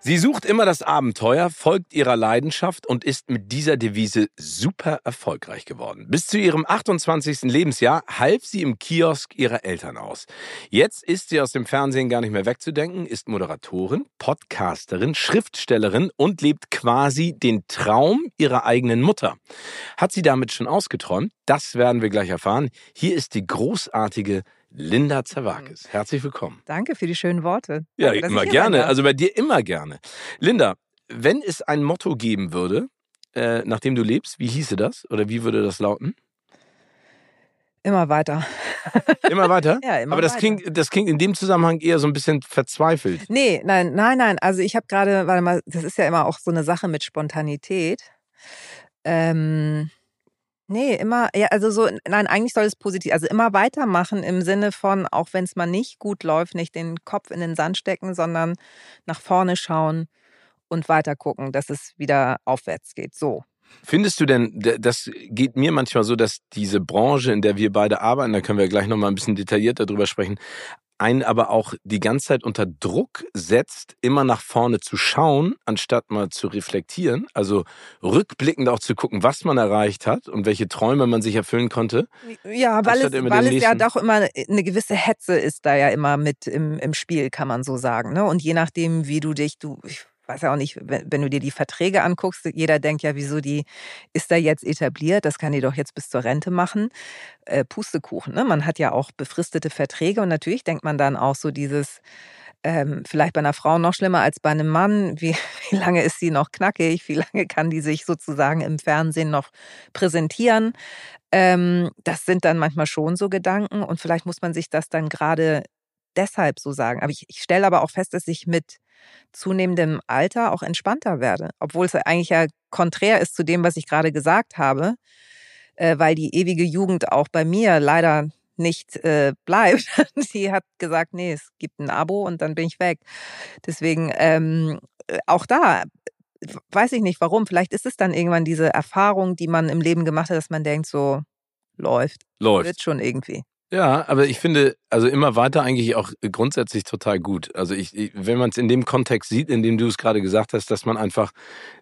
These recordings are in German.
Sie sucht immer das Abenteuer, folgt ihrer Leidenschaft und ist mit dieser Devise super erfolgreich geworden. Bis zu ihrem 28. Lebensjahr half sie im Kiosk ihrer Eltern aus. Jetzt ist sie aus dem Fernsehen gar nicht mehr wegzudenken, ist Moderatorin, Podcasterin, Schriftstellerin und lebt quasi den Traum ihrer eigenen Mutter. Hat sie damit schon ausgeträumt? Das werden wir gleich erfahren. Hier ist die großartige Linda Zawakis. Mhm. Herzlich willkommen. Danke für die schönen Worte. Ja, Danke, immer gerne. Also bei dir immer gerne. Linda, wenn es ein Motto geben würde, äh, nachdem du lebst, wie hieße das? Oder wie würde das lauten? Immer weiter. Immer weiter? ja, immer Aber das weiter. klingt, das klingt in dem Zusammenhang eher so ein bisschen verzweifelt. Nee, nein, nein, nein. Also ich habe gerade, warte mal, das ist ja immer auch so eine Sache mit Spontanität. Ähm, Nee, immer, ja, also so, nein, eigentlich soll es positiv, also immer weitermachen im Sinne von, auch wenn es mal nicht gut läuft, nicht den Kopf in den Sand stecken, sondern nach vorne schauen und weiter gucken, dass es wieder aufwärts geht. So. Findest du denn, das geht mir manchmal so, dass diese Branche, in der wir beide arbeiten, da können wir gleich nochmal ein bisschen detaillierter drüber sprechen, einen aber auch die ganze Zeit unter Druck setzt, immer nach vorne zu schauen, anstatt mal zu reflektieren. Also rückblickend auch zu gucken, was man erreicht hat und welche Träume man sich erfüllen konnte. Ja, weil es, weil es ja doch immer eine gewisse Hetze ist da ja immer mit im, im Spiel, kann man so sagen. Ne? Und je nachdem, wie du dich, du, ich weiß ja auch nicht, wenn, wenn, du dir die Verträge anguckst, jeder denkt ja, wieso die ist da jetzt etabliert, das kann die doch jetzt bis zur Rente machen. Äh, Pustekuchen, ne? Man hat ja auch befristete Verträge und natürlich denkt man dann auch so dieses, ähm, vielleicht bei einer Frau noch schlimmer als bei einem Mann. Wie, wie lange ist sie noch knackig? Wie lange kann die sich sozusagen im Fernsehen noch präsentieren? Ähm, das sind dann manchmal schon so Gedanken und vielleicht muss man sich das dann gerade deshalb so sagen. Aber ich, ich stelle aber auch fest, dass ich mit zunehmendem Alter auch entspannter werde, obwohl es eigentlich ja konträr ist zu dem, was ich gerade gesagt habe, äh, weil die ewige Jugend auch bei mir leider nicht äh, bleibt. Sie hat gesagt, nee, es gibt ein Abo und dann bin ich weg. Deswegen ähm, äh, auch da weiß ich nicht warum. Vielleicht ist es dann irgendwann diese Erfahrung, die man im Leben gemacht hat, dass man denkt, so läuft. Läuft. Wird schon irgendwie. Ja, aber ich finde, also immer weiter eigentlich auch grundsätzlich total gut. Also ich, ich wenn man es in dem Kontext sieht, in dem du es gerade gesagt hast, dass man einfach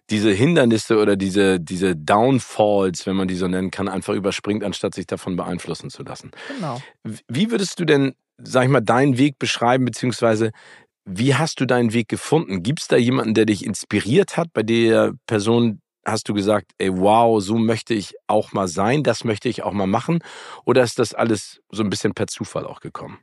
diese Hindernisse oder diese, diese Downfalls, wenn man die so nennen kann, einfach überspringt, anstatt sich davon beeinflussen zu lassen. Genau. Wie würdest du denn, sag ich mal, deinen Weg beschreiben, beziehungsweise wie hast du deinen Weg gefunden? Gibt es da jemanden, der dich inspiriert hat, bei der Person, hast du gesagt, ey, wow, so möchte ich auch mal sein, das möchte ich auch mal machen? Oder ist das alles so ein bisschen per Zufall auch gekommen?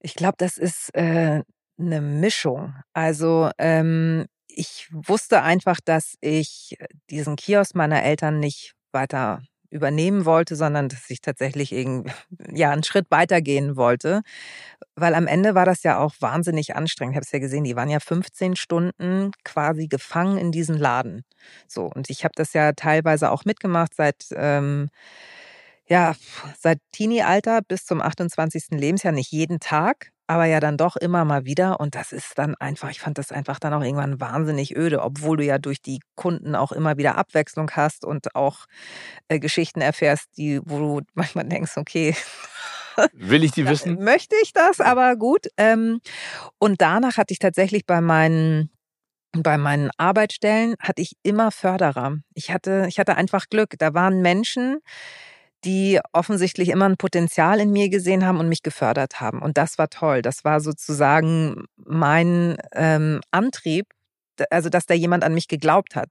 Ich glaube, das ist äh, eine Mischung. Also ähm, ich wusste einfach, dass ich diesen Kiosk meiner Eltern nicht weiter übernehmen wollte, sondern dass ich tatsächlich ja, einen Schritt weitergehen wollte. Weil am Ende war das ja auch wahnsinnig anstrengend. Ich habe es ja gesehen, die waren ja 15 Stunden quasi gefangen in diesem Laden. So, und ich habe das ja teilweise auch mitgemacht seit ähm, ja, seit Teenie-Alter bis zum 28. Lebensjahr, nicht jeden Tag, aber ja dann doch immer mal wieder. Und das ist dann einfach, ich fand das einfach dann auch irgendwann wahnsinnig öde, obwohl du ja durch die Kunden auch immer wieder Abwechslung hast und auch äh, Geschichten erfährst, die, wo du manchmal denkst, okay. Will ich die wissen? Möchte ich das, aber gut. Ähm, und danach hatte ich tatsächlich bei meinen bei meinen Arbeitsstellen hatte ich immer Förderer. Ich hatte, ich hatte einfach Glück. Da waren Menschen, die offensichtlich immer ein Potenzial in mir gesehen haben und mich gefördert haben. Und das war toll. Das war sozusagen mein ähm, Antrieb, also dass da jemand an mich geglaubt hat.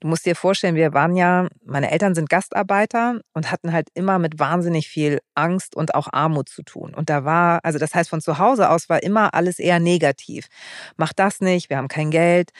Du musst dir vorstellen, wir waren ja, meine Eltern sind Gastarbeiter und hatten halt immer mit wahnsinnig viel Angst und auch Armut zu tun. Und da war, also das heißt, von zu Hause aus war immer alles eher negativ. Mach das nicht, wir haben kein Geld,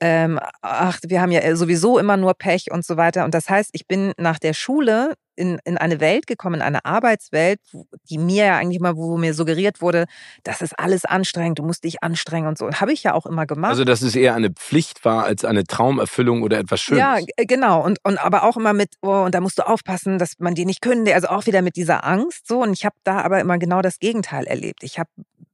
ähm, ach, wir haben ja sowieso immer nur Pech und so weiter. Und das heißt, ich bin nach der Schule in, in eine Welt gekommen, in eine Arbeitswelt, die mir ja eigentlich mal, wo mir suggeriert wurde, das ist alles anstrengend, du musst dich anstrengen und so. Habe ich ja auch immer gemacht. Also, dass es eher eine Pflicht war als eine Traumerfüllung oder etwas Schönes. Ja, genau. Und, und aber auch immer mit, oh, und da musst du aufpassen, dass man dir nicht kündigt. Also auch wieder mit dieser Angst so. Und ich habe da aber immer genau das Gegenteil erlebt. Ich habe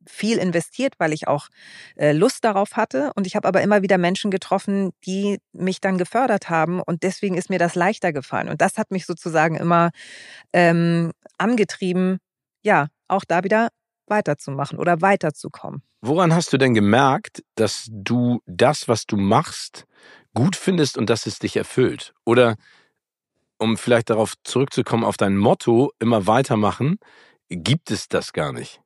viel investiert, weil ich auch äh, Lust darauf hatte. Und ich habe aber immer wieder Menschen getroffen, die mich dann gefördert haben. Und deswegen ist mir das leichter gefallen. Und das hat mich sozusagen immer ähm, angetrieben, ja, auch da wieder weiterzumachen oder weiterzukommen. Woran hast du denn gemerkt, dass du das, was du machst, gut findest und dass es dich erfüllt? Oder um vielleicht darauf zurückzukommen, auf dein Motto, immer weitermachen, gibt es das gar nicht?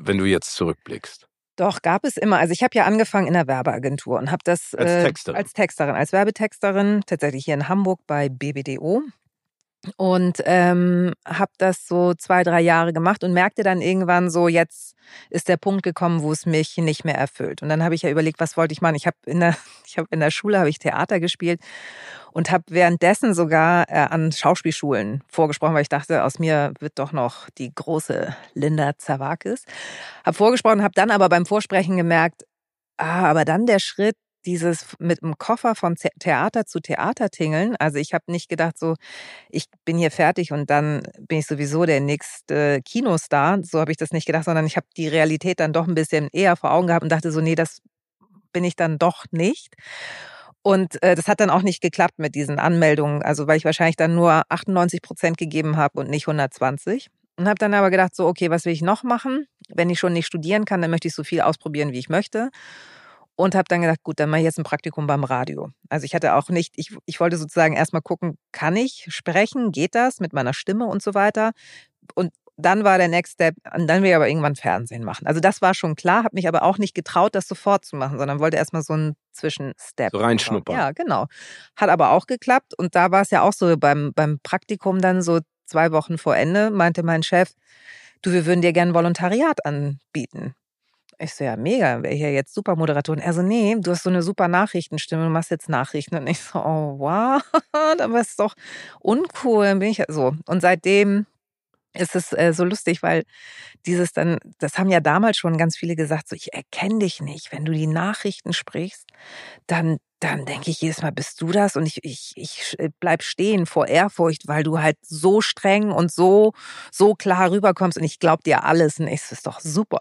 Wenn du jetzt zurückblickst? Doch, gab es immer. Also ich habe ja angefangen in der Werbeagentur und habe das als äh, Texterin. als Texterin, als Werbetexterin, tatsächlich hier in Hamburg bei BBDO und ähm, habe das so zwei, drei Jahre gemacht und merkte dann irgendwann so, jetzt ist der Punkt gekommen, wo es mich nicht mehr erfüllt. Und dann habe ich ja überlegt, was wollte ich machen? Ich habe in der, ich habe in der Schule habe ich Theater gespielt und habe währenddessen sogar äh, an Schauspielschulen vorgesprochen, weil ich dachte, aus mir wird doch noch die große Linda Zawakis. Habe vorgesprochen, habe dann aber beim Vorsprechen gemerkt, ah, aber dann der Schritt dieses mit dem Koffer von Theater zu Theater tingeln. Also ich habe nicht gedacht, so, ich bin hier fertig und dann bin ich sowieso der nächste Kinostar. So habe ich das nicht gedacht, sondern ich habe die Realität dann doch ein bisschen eher vor Augen gehabt und dachte so, nee, das bin ich dann doch nicht. Und äh, das hat dann auch nicht geklappt mit diesen Anmeldungen, also weil ich wahrscheinlich dann nur 98 Prozent gegeben habe und nicht 120. Und habe dann aber gedacht, so, okay, was will ich noch machen? Wenn ich schon nicht studieren kann, dann möchte ich so viel ausprobieren, wie ich möchte und habe dann gedacht, gut, dann mache ich jetzt ein Praktikum beim Radio. Also ich hatte auch nicht, ich, ich wollte sozusagen erstmal gucken, kann ich sprechen, geht das mit meiner Stimme und so weiter. Und dann war der Next Step, und dann will ich aber irgendwann Fernsehen machen. Also das war schon klar, habe mich aber auch nicht getraut, das sofort zu machen, sondern wollte erstmal so einen Zwischenstep. So reinschnuppern. Ja, genau. Hat aber auch geklappt und da war es ja auch so beim, beim Praktikum dann so zwei Wochen vor Ende, meinte mein Chef, du, wir würden dir gerne Volontariat anbieten. Ich so, ja, mega, wäre hier jetzt super Moderatorin. Er so, nee, du hast so eine super Nachrichtenstimme, du machst jetzt Nachrichten. Und ich so, oh, wow, aber ist doch uncool. Dann bin ich so. Und seitdem ist es äh, so lustig, weil dieses dann, das haben ja damals schon ganz viele gesagt, so, ich erkenne dich nicht. Wenn du die Nachrichten sprichst, dann, dann denke ich jedes Mal, bist du das? Und ich, ich, ich bleib stehen vor Ehrfurcht, weil du halt so streng und so, so klar rüberkommst und ich glaub dir alles. Und das ist doch super.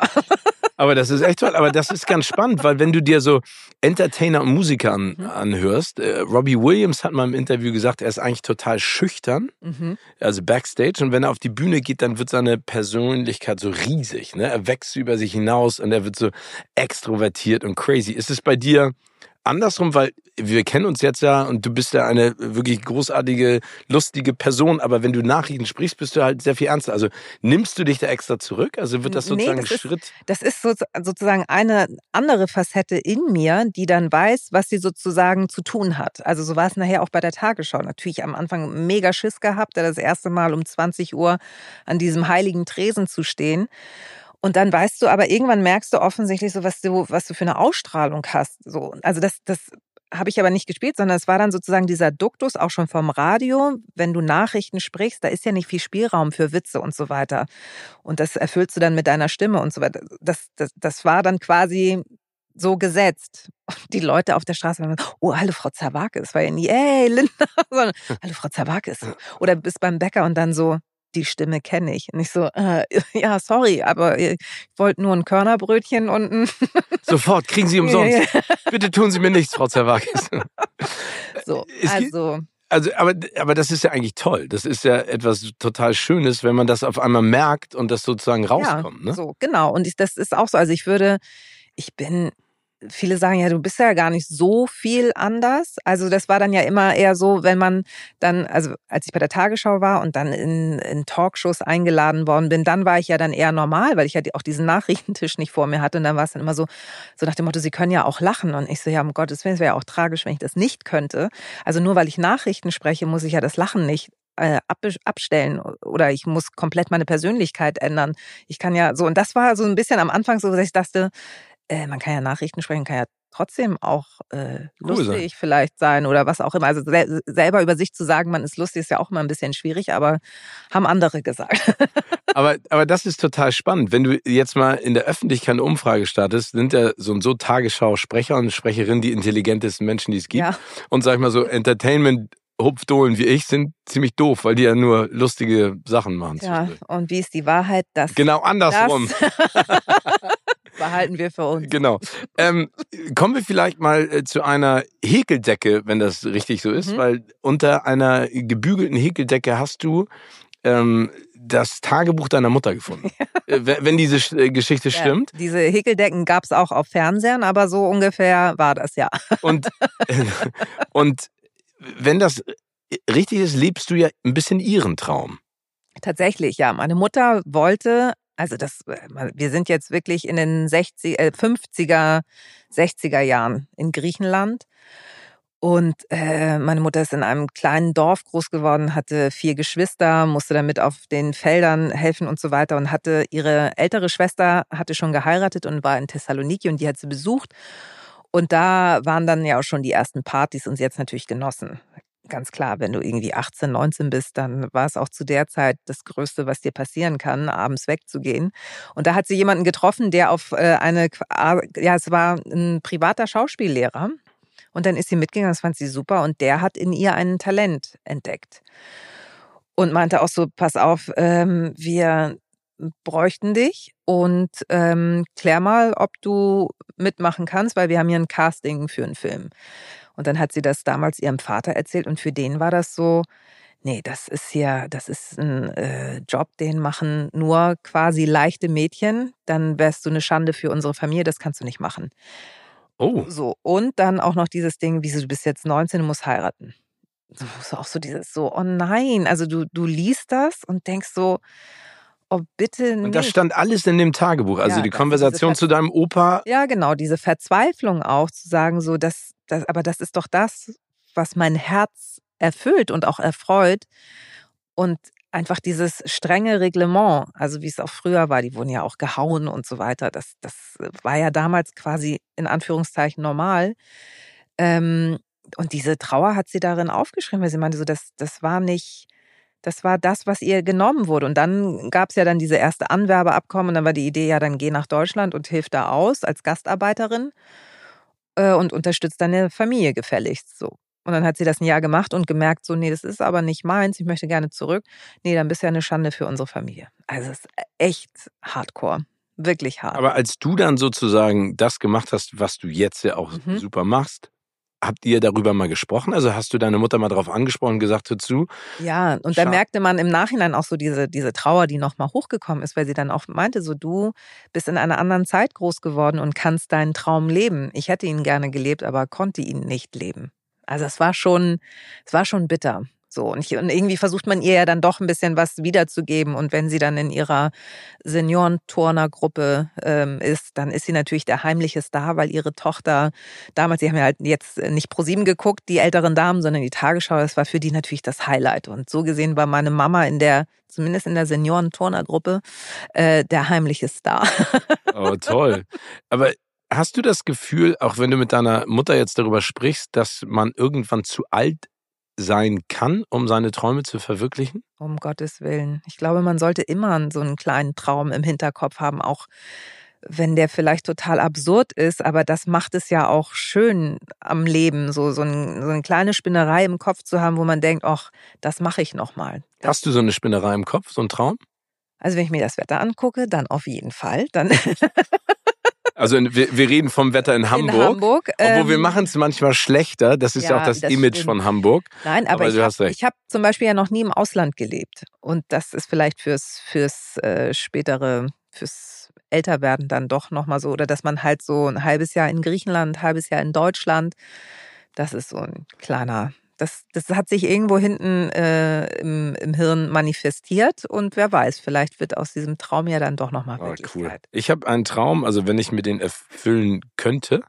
Aber das ist echt toll. Aber das ist ganz spannend, weil wenn du dir so Entertainer und Musiker an, mhm. anhörst, äh, Robbie Williams hat mal im Interview gesagt, er ist eigentlich total schüchtern, mhm. also Backstage. Und wenn er auf die Bühne geht, dann wird seine Persönlichkeit so riesig. Ne? Er wächst über sich hinaus und er wird so extrovertiert und crazy. Ist es bei dir andersrum, weil wir kennen uns jetzt ja und du bist ja eine wirklich großartige, lustige Person, aber wenn du Nachrichten sprichst, bist du halt sehr viel ernster. Also nimmst du dich da extra zurück? Also wird das sozusagen nee, das ein Schritt? Ist, das ist so, sozusagen eine andere Facette in mir, die dann weiß, was sie sozusagen zu tun hat. Also so war es nachher auch bei der Tagesschau. Natürlich am Anfang mega Schiss gehabt, da das erste Mal um 20 Uhr an diesem heiligen Tresen zu stehen. Und dann weißt du, aber irgendwann merkst du offensichtlich so, was du, was du für eine Ausstrahlung hast. So, also das, das habe ich aber nicht gespielt, sondern es war dann sozusagen dieser Duktus auch schon vom Radio. Wenn du Nachrichten sprichst, da ist ja nicht viel Spielraum für Witze und so weiter. Und das erfüllst du dann mit deiner Stimme und so weiter. Das, das, das war dann quasi so gesetzt. die Leute auf der Straße waren, oh, hallo Frau Zawakis. War ja nie, ey, Linda, sondern, hallo Frau Zawakis. Oder bist beim Bäcker und dann so, die Stimme kenne ich. Und ich so, äh, ja, sorry, aber ich wollte nur ein Körnerbrötchen und ein Sofort, kriegen Sie umsonst. Bitte tun Sie mir nichts, Frau Zerwakis. so, also... Also, aber, aber das ist ja eigentlich toll. Das ist ja etwas total Schönes, wenn man das auf einmal merkt und das sozusagen rauskommt. Ja, ne? So, genau. Und ich, das ist auch so. Also ich würde, ich bin viele sagen ja, du bist ja gar nicht so viel anders. Also das war dann ja immer eher so, wenn man dann, also als ich bei der Tagesschau war und dann in, in Talkshows eingeladen worden bin, dann war ich ja dann eher normal, weil ich ja auch diesen Nachrichtentisch nicht vor mir hatte. Und dann war es dann immer so, so nach dem Motto, sie können ja auch lachen. Und ich so, ja, um Gottes Willen, es wäre ja auch tragisch, wenn ich das nicht könnte. Also nur weil ich Nachrichten spreche, muss ich ja das Lachen nicht äh, abstellen oder ich muss komplett meine Persönlichkeit ändern. Ich kann ja so, und das war so ein bisschen am Anfang so, dass ich dachte, äh, man kann ja Nachrichten sprechen, kann ja trotzdem auch äh, lustig cool vielleicht sein oder was auch immer. Also sel selber über sich zu sagen, man ist lustig, ist ja auch immer ein bisschen schwierig, aber haben andere gesagt. aber, aber das ist total spannend. Wenn du jetzt mal in der Öffentlichkeit eine Umfrage startest, sind ja so und so Tagesschau-Sprecher und Sprecherinnen die intelligentesten Menschen, die es gibt. Ja. Und sag ich mal so, Entertainment Hupfdohlen wie ich sind ziemlich doof, weil die ja nur lustige Sachen machen. Ja, und wie ist die Wahrheit? Das, genau andersrum. Das behalten wir für uns. Genau. Ähm, kommen wir vielleicht mal äh, zu einer Häkeldecke, wenn das richtig so ist, mhm. weil unter einer gebügelten Häkeldecke hast du ähm, das Tagebuch deiner Mutter gefunden. Äh, wenn diese äh, Geschichte stimmt. Ja, diese Häkeldecken gab es auch auf Fernsehern, aber so ungefähr war das ja. Und, und wenn das richtig ist, lebst du ja ein bisschen ihren Traum. Tatsächlich, ja. Meine Mutter wollte, also das, wir sind jetzt wirklich in den 60, äh, 50er, 60er Jahren in Griechenland. Und äh, meine Mutter ist in einem kleinen Dorf groß geworden, hatte vier Geschwister, musste damit auf den Feldern helfen und so weiter und hatte ihre ältere Schwester hatte schon geheiratet und war in Thessaloniki und die hat sie besucht. Und da waren dann ja auch schon die ersten Partys und sie hat es natürlich genossen. Ganz klar, wenn du irgendwie 18, 19 bist, dann war es auch zu der Zeit das Größte, was dir passieren kann, abends wegzugehen. Und da hat sie jemanden getroffen, der auf äh, eine, ja, es war ein privater Schauspiellehrer. Und dann ist sie mitgegangen, das fand sie super. Und der hat in ihr ein Talent entdeckt. Und meinte auch so, pass auf, ähm, wir bräuchten dich und ähm, klär mal, ob du mitmachen kannst, weil wir haben hier ein Casting für einen Film. Und dann hat sie das damals ihrem Vater erzählt und für den war das so, nee, das ist hier, das ist ein äh, Job, den machen nur quasi leichte Mädchen, dann wärst du eine Schande für unsere Familie, das kannst du nicht machen. Oh. So, und dann auch noch dieses Ding, wieso du bist jetzt 19 und musst heiraten. So auch so dieses so, oh nein, also du, du liest das und denkst so, Oh, bitte nicht. Und das stand alles in dem Tagebuch, also ja, die Konversation zu deinem Opa. Ja, genau, diese Verzweiflung auch, zu sagen, so, das, das, aber das ist doch das, was mein Herz erfüllt und auch erfreut. Und einfach dieses strenge Reglement, also wie es auch früher war, die wurden ja auch gehauen und so weiter, das, das war ja damals quasi in Anführungszeichen normal. Ähm, und diese Trauer hat sie darin aufgeschrieben, weil sie meinte, so, das, das war nicht das war das, was ihr genommen wurde. Und dann gab es ja dann diese erste Anwerbeabkommen und dann war die Idee, ja, dann geh nach Deutschland und hilf da aus als Gastarbeiterin äh, und unterstützt deine Familie gefälligst so. Und dann hat sie das ein Jahr gemacht und gemerkt, so, nee, das ist aber nicht meins, ich möchte gerne zurück. Nee, dann bist du ja eine Schande für unsere Familie. Also es ist echt hardcore. Wirklich hart. Aber als du dann sozusagen das gemacht hast, was du jetzt ja auch mhm. super machst, Habt ihr darüber mal gesprochen? Also hast du deine Mutter mal darauf angesprochen und gesagt, hör zu? Ja, und da merkte man im Nachhinein auch so diese, diese Trauer, die nochmal hochgekommen ist, weil sie dann auch meinte, so du bist in einer anderen Zeit groß geworden und kannst deinen Traum leben. Ich hätte ihn gerne gelebt, aber konnte ihn nicht leben. Also es war schon, es war schon bitter. So, und, ich, und irgendwie versucht man ihr ja dann doch ein bisschen was wiederzugeben. Und wenn sie dann in ihrer Seniorenturnergruppe ähm, ist, dann ist sie natürlich der heimliche Star, weil ihre Tochter damals, sie haben ja halt jetzt nicht pro sieben geguckt, die älteren Damen, sondern die Tagesschau, das war für die natürlich das Highlight. Und so gesehen war meine Mama in der, zumindest in der Seniorenturnergruppe, äh, der heimliche Star. Oh, toll. Aber Hast du das Gefühl, auch wenn du mit deiner Mutter jetzt darüber sprichst, dass man irgendwann zu alt sein kann, um seine Träume zu verwirklichen? Um Gottes Willen. Ich glaube, man sollte immer so einen kleinen Traum im Hinterkopf haben, auch wenn der vielleicht total absurd ist, aber das macht es ja auch schön am Leben, so, so, ein, so eine kleine Spinnerei im Kopf zu haben, wo man denkt, ach, das mache ich nochmal. Hast du so eine Spinnerei im Kopf, so einen Traum? Also wenn ich mir das Wetter angucke, dann auf jeden Fall. Dann Also wir, wir reden vom Wetter in Hamburg. In Hamburg. Obwohl ähm, wir machen es manchmal schlechter. Das ist ja, auch das, das Image stimmt. von Hamburg. Nein, aber, aber ich habe hab zum Beispiel ja noch nie im Ausland gelebt. Und das ist vielleicht fürs, fürs äh, spätere, fürs Älterwerden dann doch nochmal so. Oder dass man halt so ein halbes Jahr in Griechenland, ein halbes Jahr in Deutschland. Das ist so ein kleiner das, das hat sich irgendwo hinten äh, im, im Hirn manifestiert und wer weiß, vielleicht wird aus diesem Traum ja dann doch nochmal oh, Wirklichkeit. Cool. Ich habe einen Traum, also wenn ich mir den erfüllen könnte,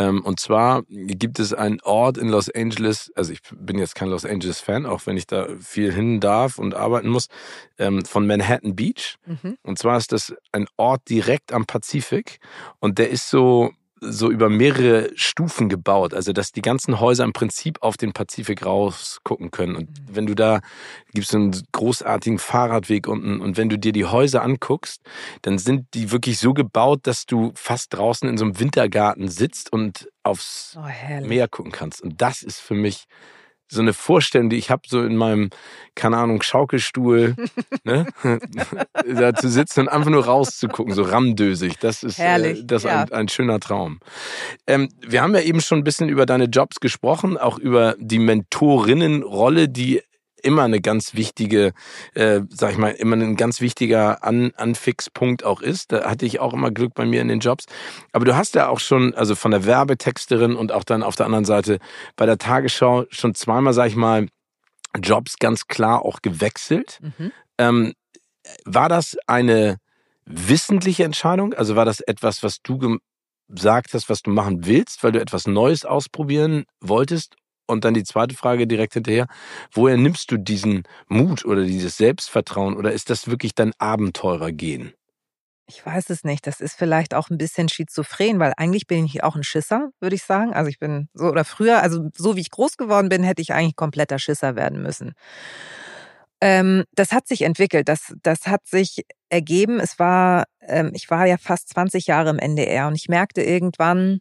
ähm, und zwar gibt es einen Ort in Los Angeles, also ich bin jetzt kein Los Angeles-Fan, auch wenn ich da viel hin darf und arbeiten muss, ähm, von Manhattan Beach. Mhm. Und zwar ist das ein Ort direkt am Pazifik und der ist so so über mehrere Stufen gebaut. Also, dass die ganzen Häuser im Prinzip auf den Pazifik rausgucken können. Und mhm. wenn du da, gibst einen großartigen Fahrradweg unten. Und wenn du dir die Häuser anguckst, dann sind die wirklich so gebaut, dass du fast draußen in so einem Wintergarten sitzt und aufs oh, Meer gucken kannst. Und das ist für mich so eine Vorstellung, die ich habe, so in meinem, keine Ahnung, Schaukelstuhl, ne? da zu sitzen und einfach nur rauszugucken, so ramdösig. Das ist, äh, das ja. ein, ein, schöner Traum. Ähm, wir haben ja eben schon ein bisschen über deine Jobs gesprochen, auch über die Mentorinnenrolle, die immer eine ganz wichtige, äh, sag ich mal, immer ein ganz wichtiger An Anfixpunkt auch ist. Da hatte ich auch immer Glück bei mir in den Jobs. Aber du hast ja auch schon, also von der Werbetexterin und auch dann auf der anderen Seite bei der Tagesschau schon zweimal, sag ich mal, Jobs ganz klar auch gewechselt. Mhm. Ähm, war das eine wissentliche Entscheidung? Also war das etwas, was du gesagt hast, was du machen willst, weil du etwas Neues ausprobieren wolltest? Und dann die zweite Frage direkt hinterher. Woher nimmst du diesen Mut oder dieses Selbstvertrauen oder ist das wirklich dein Abenteurergehen? Ich weiß es nicht. Das ist vielleicht auch ein bisschen schizophren, weil eigentlich bin ich auch ein Schisser, würde ich sagen. Also ich bin so oder früher, also so wie ich groß geworden bin, hätte ich eigentlich kompletter Schisser werden müssen. Ähm, das hat sich entwickelt. Das, das hat sich ergeben. Es war, ähm, ich war ja fast 20 Jahre im NDR und ich merkte irgendwann,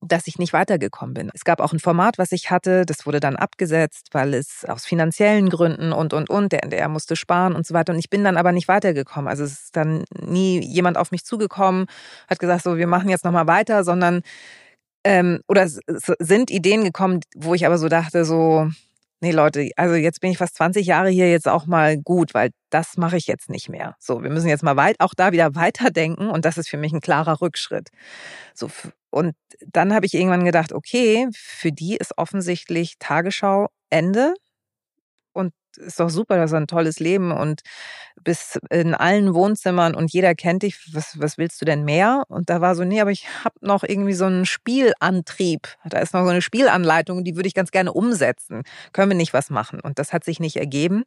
dass ich nicht weitergekommen bin. Es gab auch ein Format, was ich hatte, das wurde dann abgesetzt, weil es aus finanziellen Gründen und, und, und, der NDR musste sparen und so weiter. Und ich bin dann aber nicht weitergekommen. Also es ist dann nie jemand auf mich zugekommen, hat gesagt, so, wir machen jetzt nochmal weiter, sondern, ähm, oder es sind Ideen gekommen, wo ich aber so dachte, so, nee Leute, also jetzt bin ich fast 20 Jahre hier jetzt auch mal gut, weil das mache ich jetzt nicht mehr. So, wir müssen jetzt mal weit, auch da wieder weiterdenken und das ist für mich ein klarer Rückschritt. So, und dann habe ich irgendwann gedacht, okay, für die ist offensichtlich Tagesschau Ende und ist doch super, das ist ein tolles Leben und bis in allen Wohnzimmern und jeder kennt dich, was, was willst du denn mehr? Und da war so, nee, aber ich habe noch irgendwie so einen Spielantrieb. Da ist noch so eine Spielanleitung, die würde ich ganz gerne umsetzen. Können wir nicht was machen? Und das hat sich nicht ergeben.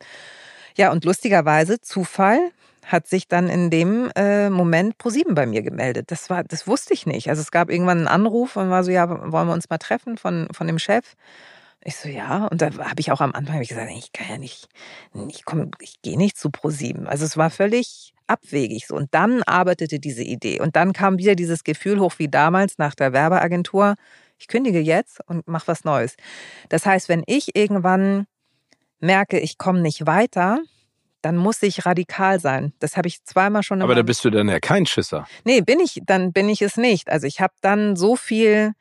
Ja, und lustigerweise, Zufall, hat sich dann in dem äh, Moment ProSieben bei mir gemeldet. Das war, das wusste ich nicht. Also es gab irgendwann einen Anruf und war so, ja, wollen wir uns mal treffen von, von dem Chef? Ich so, ja. Und da habe ich auch am Anfang ich gesagt, ich kann ja nicht, ich komme, ich gehe nicht zu ProSieben. Also es war völlig abwegig so. Und dann arbeitete diese Idee. Und dann kam wieder dieses Gefühl hoch wie damals nach der Werbeagentur. Ich kündige jetzt und mache was Neues. Das heißt, wenn ich irgendwann merke, ich komme nicht weiter, dann muss ich radikal sein. Das habe ich zweimal schon. Aber da bist du dann ja kein Schisser. Nee, bin ich, dann bin ich es nicht. Also ich habe dann so viel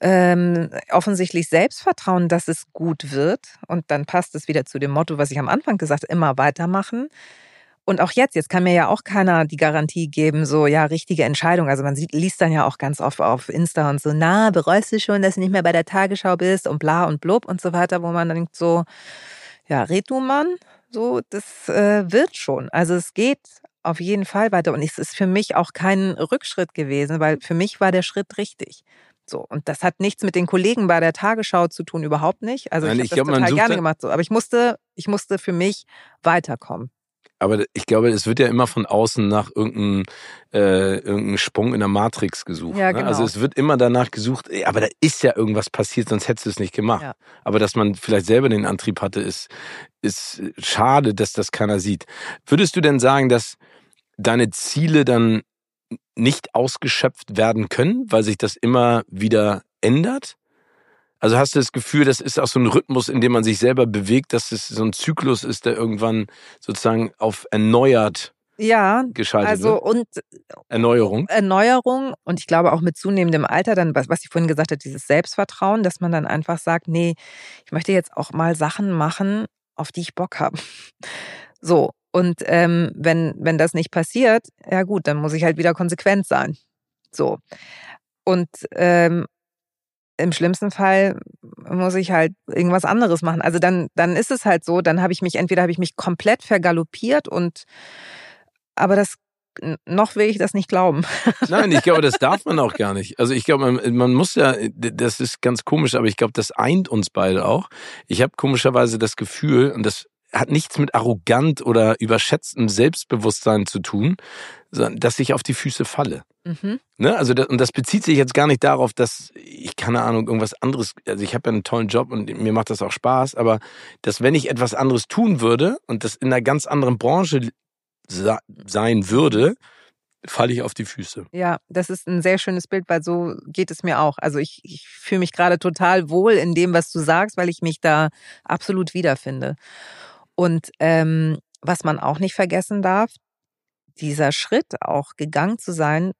ähm, offensichtlich Selbstvertrauen, dass es gut wird. Und dann passt es wieder zu dem Motto, was ich am Anfang gesagt habe, immer weitermachen. Und auch jetzt, jetzt kann mir ja auch keiner die Garantie geben, so, ja, richtige Entscheidung. Also man sieht, liest dann ja auch ganz oft auf Insta und so, na, bereust du schon, dass du nicht mehr bei der Tagesschau bist und bla und blub und so weiter, wo man dann denkt so, ja, red du Mann, so, das äh, wird schon. Also es geht auf jeden Fall weiter. Und es ist für mich auch kein Rückschritt gewesen, weil für mich war der Schritt richtig. So, und das hat nichts mit den Kollegen bei der Tagesschau zu tun, überhaupt nicht. Also Nein, ich habe das glaub, total gerne gemacht. So. Aber ich musste, ich musste für mich weiterkommen. Aber ich glaube, es wird ja immer von außen nach irgendeinem äh, irgendein Sprung in der Matrix gesucht. Ja, ne? genau. Also es wird immer danach gesucht, ey, aber da ist ja irgendwas passiert, sonst hättest du es nicht gemacht. Ja. Aber dass man vielleicht selber den Antrieb hatte, ist, ist schade, dass das keiner sieht. Würdest du denn sagen, dass deine Ziele dann nicht ausgeschöpft werden können, weil sich das immer wieder ändert? Also hast du das Gefühl, das ist auch so ein Rhythmus, in dem man sich selber bewegt, dass es so ein Zyklus ist, der irgendwann sozusagen auf erneuert ja, geschaltet also wird? und Erneuerung. Erneuerung und ich glaube auch mit zunehmendem Alter dann, was, was ich vorhin gesagt habe, dieses Selbstvertrauen, dass man dann einfach sagt, nee, ich möchte jetzt auch mal Sachen machen, auf die ich Bock habe. So und ähm, wenn wenn das nicht passiert, ja gut, dann muss ich halt wieder konsequent sein. So und ähm, im schlimmsten Fall muss ich halt irgendwas anderes machen. Also dann, dann ist es halt so, dann habe ich mich, entweder habe ich mich komplett vergaloppiert und aber das noch will ich das nicht glauben. Nein, ich glaube, das darf man auch gar nicht. Also ich glaube, man, man muss ja, das ist ganz komisch, aber ich glaube, das eint uns beide auch. Ich habe komischerweise das Gefühl, und das hat nichts mit arrogant oder überschätztem Selbstbewusstsein zu tun, sondern dass ich auf die Füße falle. Mhm. Ne? Also das, und das bezieht sich jetzt gar nicht darauf, dass ich keine Ahnung irgendwas anderes. Also ich habe ja einen tollen Job und mir macht das auch Spaß, aber dass wenn ich etwas anderes tun würde und das in einer ganz anderen Branche sein würde, falle ich auf die Füße. Ja, das ist ein sehr schönes Bild, weil so geht es mir auch. Also ich, ich fühle mich gerade total wohl in dem, was du sagst, weil ich mich da absolut wiederfinde. Und ähm, was man auch nicht vergessen darf, dieser Schritt, auch gegangen zu sein,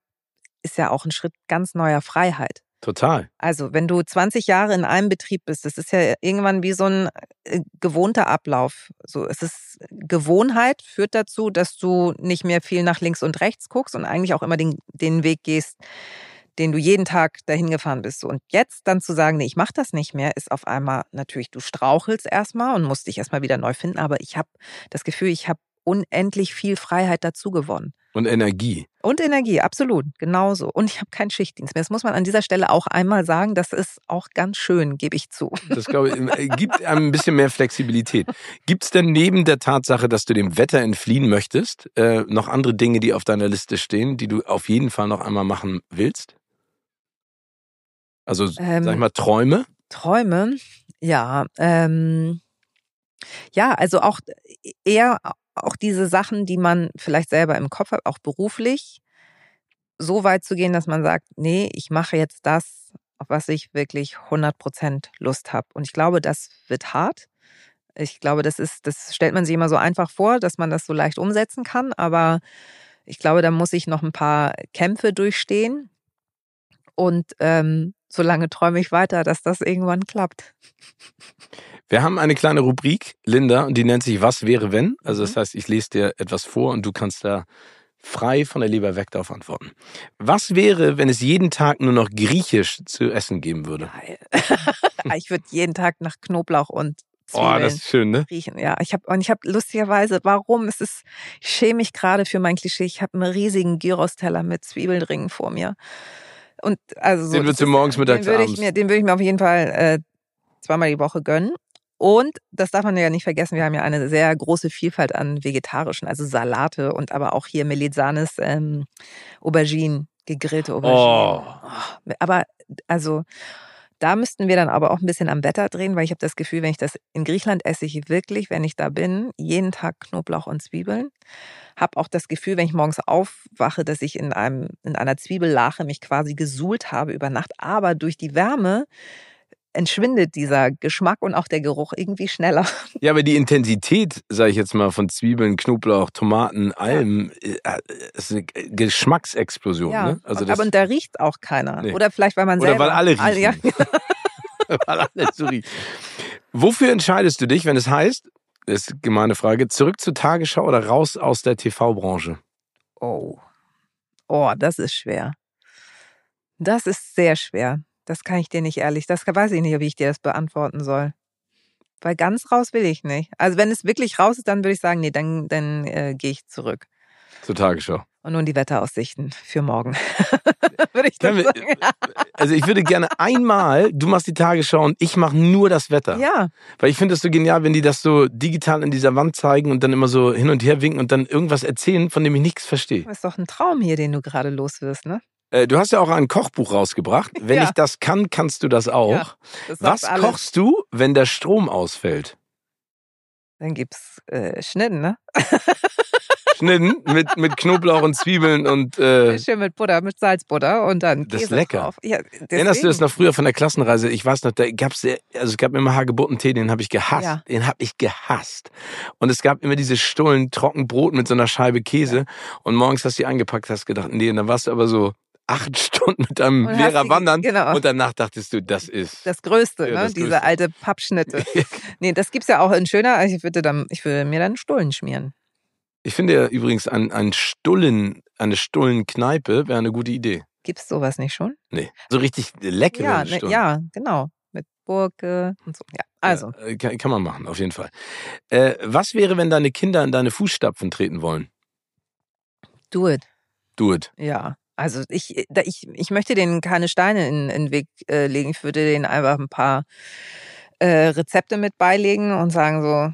ist ja auch ein Schritt ganz neuer Freiheit. Total. Also, wenn du 20 Jahre in einem Betrieb bist, das ist ja irgendwann wie so ein äh, gewohnter Ablauf. So, es ist Gewohnheit führt dazu, dass du nicht mehr viel nach links und rechts guckst und eigentlich auch immer den, den Weg gehst, den du jeden Tag dahin gefahren bist. Und jetzt dann zu sagen, nee, ich mache das nicht mehr, ist auf einmal natürlich, du strauchelst erstmal und musst dich erstmal wieder neu finden. Aber ich habe das Gefühl, ich habe unendlich viel Freiheit dazu gewonnen. Und Energie. Und Energie, absolut, genauso. Und ich habe keinen Schichtdienst mehr. Das muss man an dieser Stelle auch einmal sagen. Das ist auch ganz schön, gebe ich zu. Das glaube ich, äh, gibt einem ein bisschen mehr Flexibilität. Gibt es denn neben der Tatsache, dass du dem Wetter entfliehen möchtest, äh, noch andere Dinge, die auf deiner Liste stehen, die du auf jeden Fall noch einmal machen willst? Also, ähm, sag ich mal, Träume? Träume, ja. Ähm, ja, also auch eher auch diese Sachen, die man vielleicht selber im Kopf hat, auch beruflich, so weit zu gehen, dass man sagt, nee, ich mache jetzt das, auf was ich wirklich 100 Prozent Lust habe. Und ich glaube, das wird hart. Ich glaube, das ist, das stellt man sich immer so einfach vor, dass man das so leicht umsetzen kann. Aber ich glaube, da muss ich noch ein paar Kämpfe durchstehen. Und ähm, solange träume ich weiter, dass das irgendwann klappt. Wir haben eine kleine Rubrik, Linda, und die nennt sich Was wäre wenn? Also das mhm. heißt, ich lese dir etwas vor und du kannst da frei von der Leber weg darauf antworten. Was wäre, wenn es jeden Tag nur noch Griechisch zu essen geben würde? ich würde jeden Tag nach Knoblauch und Zwiebeln oh, das ist schön, ne? Riechen. Ja, ich habe und ich habe lustigerweise, warum? Es ist, ich schäme mich gerade für mein Klischee. Ich habe einen riesigen Gyros-Teller mit Zwiebelringen vor mir. Und also so, den würdest du morgens, mittags, den würde ich mir, den würde ich mir auf jeden Fall äh, zweimal die Woche gönnen. Und das darf man ja nicht vergessen, wir haben ja eine sehr große Vielfalt an vegetarischen, also Salate und aber auch hier Melisanes ähm, Auberginen, gegrillte Auberginen. Oh. oh. Aber also da müssten wir dann aber auch ein bisschen am Wetter drehen, weil ich habe das Gefühl, wenn ich das in Griechenland esse, ich wirklich, wenn ich da bin, jeden Tag Knoblauch und Zwiebeln. Habe auch das Gefühl, wenn ich morgens aufwache, dass ich in einem in einer Zwiebellache mich quasi gesuhlt habe über Nacht, aber durch die Wärme entschwindet dieser Geschmack und auch der Geruch irgendwie schneller. Ja, aber die Intensität, sage ich jetzt mal, von Zwiebeln, Knoblauch, Tomaten, allem, ja. Äh, ist eine Geschmacksexplosion. Ja, ne? also aber und da riecht auch keiner. Nee. Oder vielleicht, weil man selber... Oder weil alle riechen. Alle, ja. weil alle so riechen. Wofür entscheidest du dich, wenn es heißt, das ist eine gemeine Frage, zurück zur Tagesschau oder raus aus der TV-Branche? Oh. Oh, das ist schwer. Das ist sehr schwer. Das kann ich dir nicht ehrlich, das weiß ich nicht, wie ich dir das beantworten soll. Weil ganz raus will ich nicht. Also wenn es wirklich raus ist, dann würde ich sagen, nee, dann, dann äh, gehe ich zurück. Zur Tagesschau. Und nun die Wetteraussichten für morgen. würde ich dann sagen. Also ich würde gerne einmal, du machst die Tagesschau und ich mache nur das Wetter. Ja. Weil ich finde das so genial, wenn die das so digital in dieser Wand zeigen und dann immer so hin und her winken und dann irgendwas erzählen, von dem ich nichts verstehe. Das ist doch ein Traum hier, den du gerade los wirst, ne? Äh, du hast ja auch ein Kochbuch rausgebracht. Wenn ja. ich das kann, kannst du das auch. Ja, das Was alles. kochst du, wenn der Strom ausfällt? Dann gibt's äh, Schnitten, ne? Schnitten mit, mit Knoblauch und Zwiebeln und äh, schön mit Butter, mit Salzbutter und dann Das ist lecker. Ja, Erinnerst du das noch früher von der Klassenreise? Ich weiß noch, da gab's also es gab immer Hagebuttentee, den habe ich gehasst. Ja. Den habe ich gehasst. Und es gab immer diese Stullen Trockenbrot mit so einer Scheibe Käse ja. und morgens hast du die eingepackt, hast gedacht, nee, und dann warst du aber so acht Stunden mit deinem und Lehrer wandern genau. und danach dachtest du, das ist das Größte, ja, ne? Das diese Größte. alte Pappschnitte. nee, das gibt's ja auch in schöner. Also ich würde dann, ich würde mir dann Stullen schmieren. Ich finde ja übrigens ein, ein Stullen, eine Stullenkneipe wäre eine gute Idee. Gibt's sowas nicht schon? Nee. So richtig leckere ja, ne, ja, genau. Mit Gurke und so. Ja, also. Ja, kann, kann, man machen, auf jeden Fall. Äh, was wäre, wenn deine Kinder in deine Fußstapfen treten wollen? Do it. Do it. Ja. Also ich, äh, ich, ich möchte denen keine Steine in, in den Weg äh, legen. Ich würde denen einfach ein paar äh, Rezepte mit beilegen und sagen so,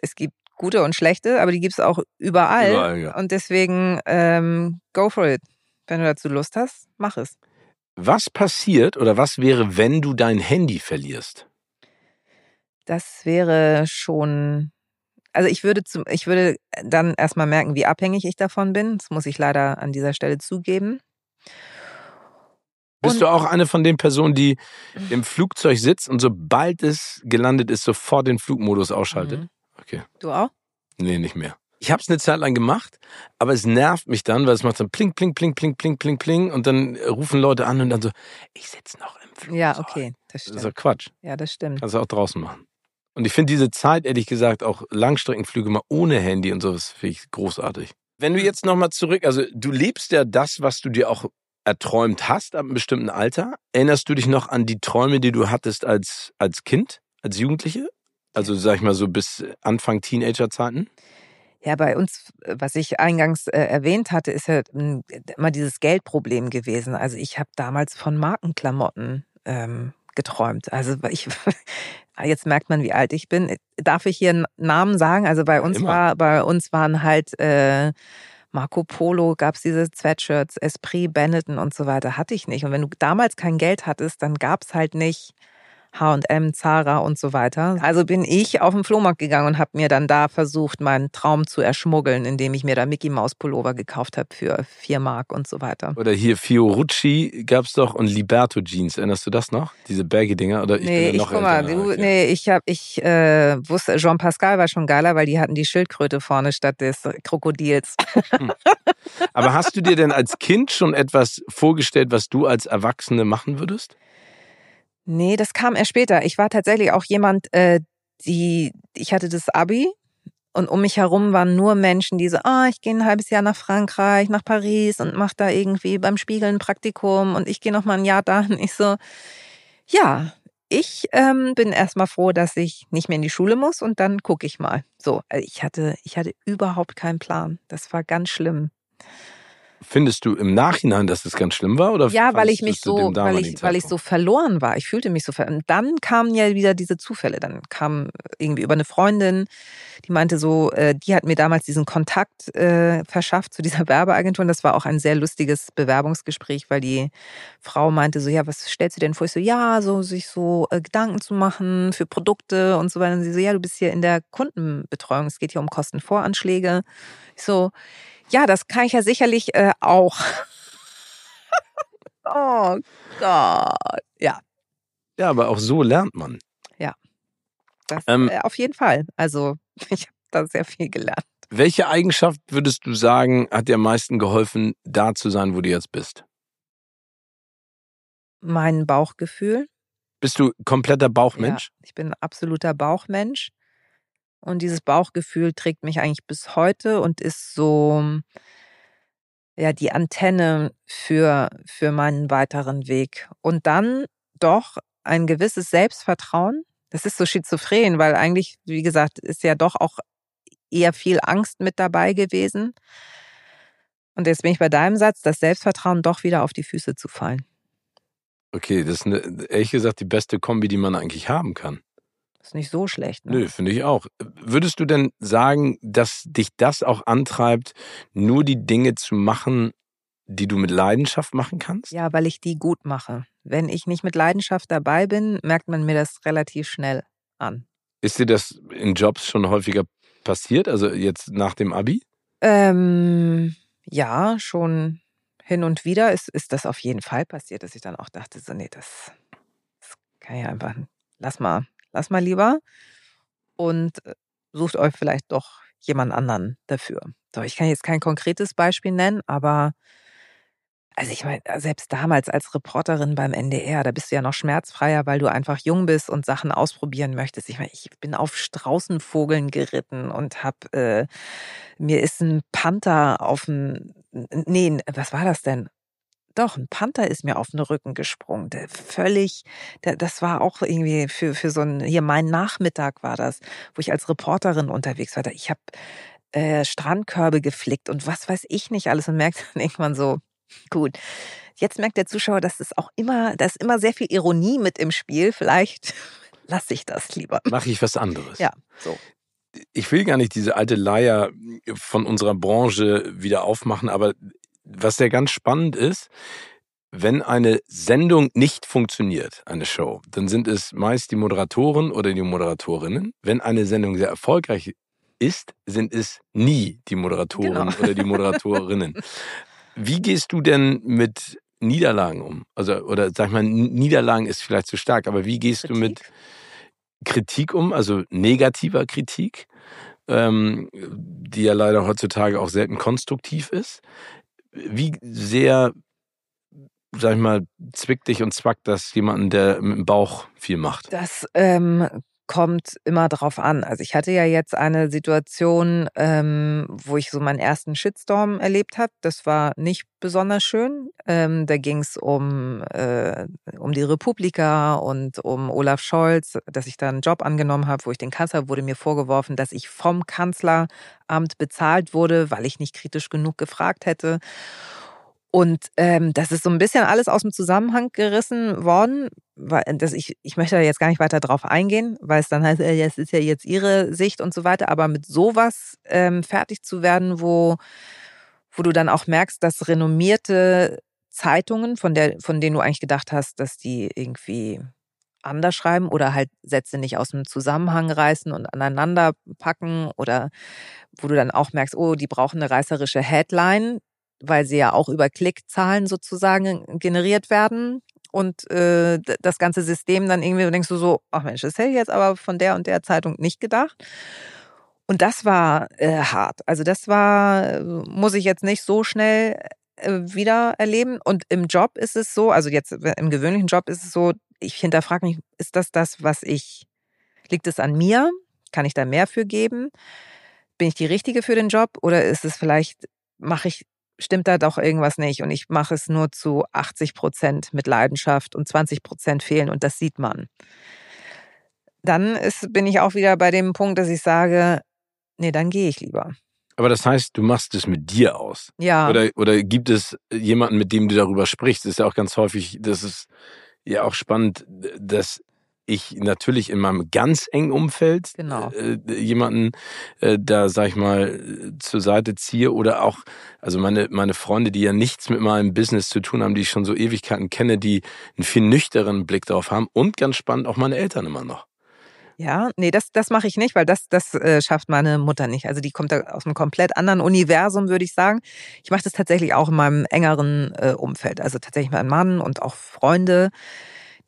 es gibt gute und schlechte, aber die gibt es auch überall. überall ja. Und deswegen ähm, go for it. Wenn du dazu Lust hast, mach es. Was passiert oder was wäre, wenn du dein Handy verlierst? Das wäre schon. Also ich würde zum, ich würde dann erstmal merken, wie abhängig ich davon bin. Das muss ich leider an dieser Stelle zugeben. Bist und, du auch eine von den Personen, die im Flugzeug sitzt und sobald es gelandet ist, sofort den Flugmodus ausschaltet? Mhm. Okay. Du auch? Nee, nicht mehr. Ich habe es eine Zeit lang gemacht, aber es nervt mich dann, weil es macht dann pling, pling, pling, pling, pling, pling, pling und dann rufen Leute an und dann so, ich sitze noch im Flugzeug. Ja, okay, das stimmt. Das ist doch Quatsch. Ja, das stimmt. Kannst du auch draußen machen. Und ich finde diese Zeit, ehrlich gesagt, auch Langstreckenflüge mal ohne Handy und sowas, finde ich großartig. Wenn du jetzt nochmal zurück, also du lebst ja das, was du dir auch erträumt hast ab einem bestimmten Alter. Erinnerst du dich noch an die Träume, die du hattest als, als Kind, als Jugendliche? Also sag ich mal so bis Anfang Teenagerzeiten? Ja, bei uns, was ich eingangs äh, erwähnt hatte, ist ja hm, immer dieses Geldproblem gewesen. Also ich habe damals von Markenklamotten ähm, geträumt. Also ich, jetzt merkt man, wie alt ich bin. Darf ich hier einen Namen sagen? Also bei uns Immer. war, bei uns waren halt äh, Marco Polo, gab es diese Sweatshirts, Esprit, Benetton und so weiter, hatte ich nicht. Und wenn du damals kein Geld hattest, dann gab es halt nicht H&M, Zara und so weiter. Also bin ich auf den Flohmarkt gegangen und habe mir dann da versucht, meinen Traum zu erschmuggeln, indem ich mir da Mickey Maus Pullover gekauft habe für vier Mark und so weiter. Oder hier Fiorucci gab's doch und Liberto Jeans. Erinnerst du das noch? Diese Baggy-Dinger? Oder ich nee, ich, guck mal, du, nee, ich habe, ich äh, wusste, Jean Pascal war schon geiler, weil die hatten die Schildkröte vorne statt des Krokodils. Hm. Aber hast du dir denn als Kind schon etwas vorgestellt, was du als Erwachsene machen würdest? Nee, das kam erst später. Ich war tatsächlich auch jemand, äh, die, ich hatte das Abi und um mich herum waren nur Menschen, die so, ah, ich gehe ein halbes Jahr nach Frankreich, nach Paris und mache da irgendwie beim Spiegel ein Praktikum und ich gehe noch mal ein Jahr da. Und ich so, ja, ich ähm, bin erstmal froh, dass ich nicht mehr in die Schule muss und dann gucke ich mal. So, äh, ich hatte, ich hatte überhaupt keinen Plan. Das war ganz schlimm. Findest du im Nachhinein, dass es ganz schlimm war? Oder ja, weil ich mich so, weil ich, weil ich so verloren war. Ich fühlte mich so verloren. Und dann kamen ja wieder diese Zufälle. Dann kam irgendwie über eine Freundin, die meinte so, äh, die hat mir damals diesen Kontakt äh, verschafft zu dieser Werbeagentur. Und das war auch ein sehr lustiges Bewerbungsgespräch, weil die Frau meinte so, ja, was stellst du denn vor? Ich so, ja, so sich so äh, Gedanken zu machen für Produkte und so weiter. Und sie so, ja, du bist hier in der Kundenbetreuung. Es geht hier um Kostenvoranschläge. Ich so, ja, das kann ich ja sicherlich äh, auch. oh Gott. Ja. Ja, aber auch so lernt man. Ja. Das, ähm, äh, auf jeden Fall. Also, ich habe da sehr viel gelernt. Welche Eigenschaft würdest du sagen, hat dir am meisten geholfen, da zu sein, wo du jetzt bist? Mein Bauchgefühl. Bist du kompletter Bauchmensch? Ja, ich bin absoluter Bauchmensch. Und dieses Bauchgefühl trägt mich eigentlich bis heute und ist so, ja, die Antenne für, für meinen weiteren Weg. Und dann doch ein gewisses Selbstvertrauen. Das ist so schizophren, weil eigentlich, wie gesagt, ist ja doch auch eher viel Angst mit dabei gewesen. Und jetzt bin ich bei deinem Satz, das Selbstvertrauen doch wieder auf die Füße zu fallen. Okay, das ist eine, ehrlich gesagt die beste Kombi, die man eigentlich haben kann. Ist nicht so schlecht. Ne? Nö, finde ich auch. Würdest du denn sagen, dass dich das auch antreibt, nur die Dinge zu machen, die du mit Leidenschaft machen kannst? Ja, weil ich die gut mache. Wenn ich nicht mit Leidenschaft dabei bin, merkt man mir das relativ schnell an. Ist dir das in Jobs schon häufiger passiert, also jetzt nach dem Abi? Ähm, ja, schon hin und wieder ist, ist das auf jeden Fall passiert, dass ich dann auch dachte, so, nee, das, das kann ja einfach, lass mal, lass mal lieber und äh, sucht euch vielleicht doch jemand anderen dafür. So, ich kann jetzt kein konkretes Beispiel nennen, aber also ich meine, selbst damals als Reporterin beim NDR, da bist du ja noch schmerzfreier, weil du einfach jung bist und Sachen ausprobieren möchtest. Ich meine, ich bin auf Straußenvogeln geritten und hab äh, mir ist ein Panther auf ein nee, was war das denn? Doch, ein Panther ist mir auf den Rücken gesprungen. Der völlig, der, das war auch irgendwie für, für so ein, hier mein Nachmittag war das, wo ich als Reporterin unterwegs war. Ich habe äh, Strandkörbe geflickt und was weiß ich nicht alles und merkt dann irgendwann so, gut. Jetzt merkt der Zuschauer, dass es auch immer, da ist immer sehr viel Ironie mit im Spiel. Vielleicht lasse ich das lieber. Mache ich was anderes. Ja, so ich will gar nicht diese alte Leier von unserer Branche wieder aufmachen, aber was ja ganz spannend ist, wenn eine Sendung nicht funktioniert, eine Show, dann sind es meist die Moderatoren oder die Moderatorinnen. Wenn eine Sendung sehr erfolgreich ist, sind es nie die Moderatoren genau. oder die Moderatorinnen. Wie gehst du denn mit Niederlagen um? Also, oder sag ich mal, Niederlagen ist vielleicht zu stark, aber wie gehst Kritik? du mit Kritik um, also negativer Kritik, ähm, die ja leider heutzutage auch selten konstruktiv ist? Wie sehr, sag ich mal, zwickt dich und zwackt das jemanden, der mit dem Bauch viel macht? Das ähm, kommt immer drauf an. Also ich hatte ja jetzt eine Situation, ähm, wo ich so meinen ersten Shitstorm erlebt habe. Das war nicht besonders schön. Ähm, da ging es um, äh, um die Republika und um Olaf Scholz, dass ich da einen Job angenommen habe, wo ich den Kanzler wurde mir vorgeworfen, dass ich vom Kanzleramt bezahlt wurde, weil ich nicht kritisch genug gefragt hätte. Und ähm, das ist so ein bisschen alles aus dem Zusammenhang gerissen worden. Weil das, ich, ich möchte da jetzt gar nicht weiter drauf eingehen, weil es dann heißt, äh, ist ja jetzt ihre Sicht und so weiter. Aber mit sowas ähm, fertig zu werden, wo, wo du dann auch merkst, dass renommierte Zeitungen, von, der, von denen du eigentlich gedacht hast, dass die irgendwie anders schreiben oder halt Sätze nicht aus dem Zusammenhang reißen und aneinander packen oder wo du dann auch merkst, oh, die brauchen eine reißerische Headline, weil sie ja auch über Klickzahlen sozusagen generiert werden. Und äh, das ganze System dann irgendwie, denkst du so, ach Mensch, das hätte ich jetzt aber von der und der Zeitung nicht gedacht. Und das war äh, hart. Also das war, muss ich jetzt nicht so schnell äh, wieder erleben. Und im Job ist es so, also jetzt im gewöhnlichen Job ist es so, ich hinterfrage mich, ist das das, was ich, liegt es an mir? Kann ich da mehr für geben? Bin ich die Richtige für den Job? Oder ist es vielleicht, mache ich stimmt da doch irgendwas nicht und ich mache es nur zu 80 Prozent mit Leidenschaft und 20 Prozent fehlen und das sieht man. Dann ist, bin ich auch wieder bei dem Punkt, dass ich sage, nee, dann gehe ich lieber. Aber das heißt, du machst es mit dir aus. Ja. Oder, oder gibt es jemanden, mit dem du darüber sprichst? Das ist ja auch ganz häufig, das ist ja auch spannend, dass ich natürlich in meinem ganz engen Umfeld genau. äh, jemanden äh, da, sag ich mal, zur Seite ziehe oder auch, also meine, meine Freunde, die ja nichts mit meinem Business zu tun haben, die ich schon so Ewigkeiten kenne, die einen viel nüchteren Blick drauf haben und ganz spannend auch meine Eltern immer noch. Ja, nee, das, das mache ich nicht, weil das, das äh, schafft meine Mutter nicht. Also die kommt da aus einem komplett anderen Universum, würde ich sagen. Ich mache das tatsächlich auch in meinem engeren äh, Umfeld. Also tatsächlich mein Mann und auch Freunde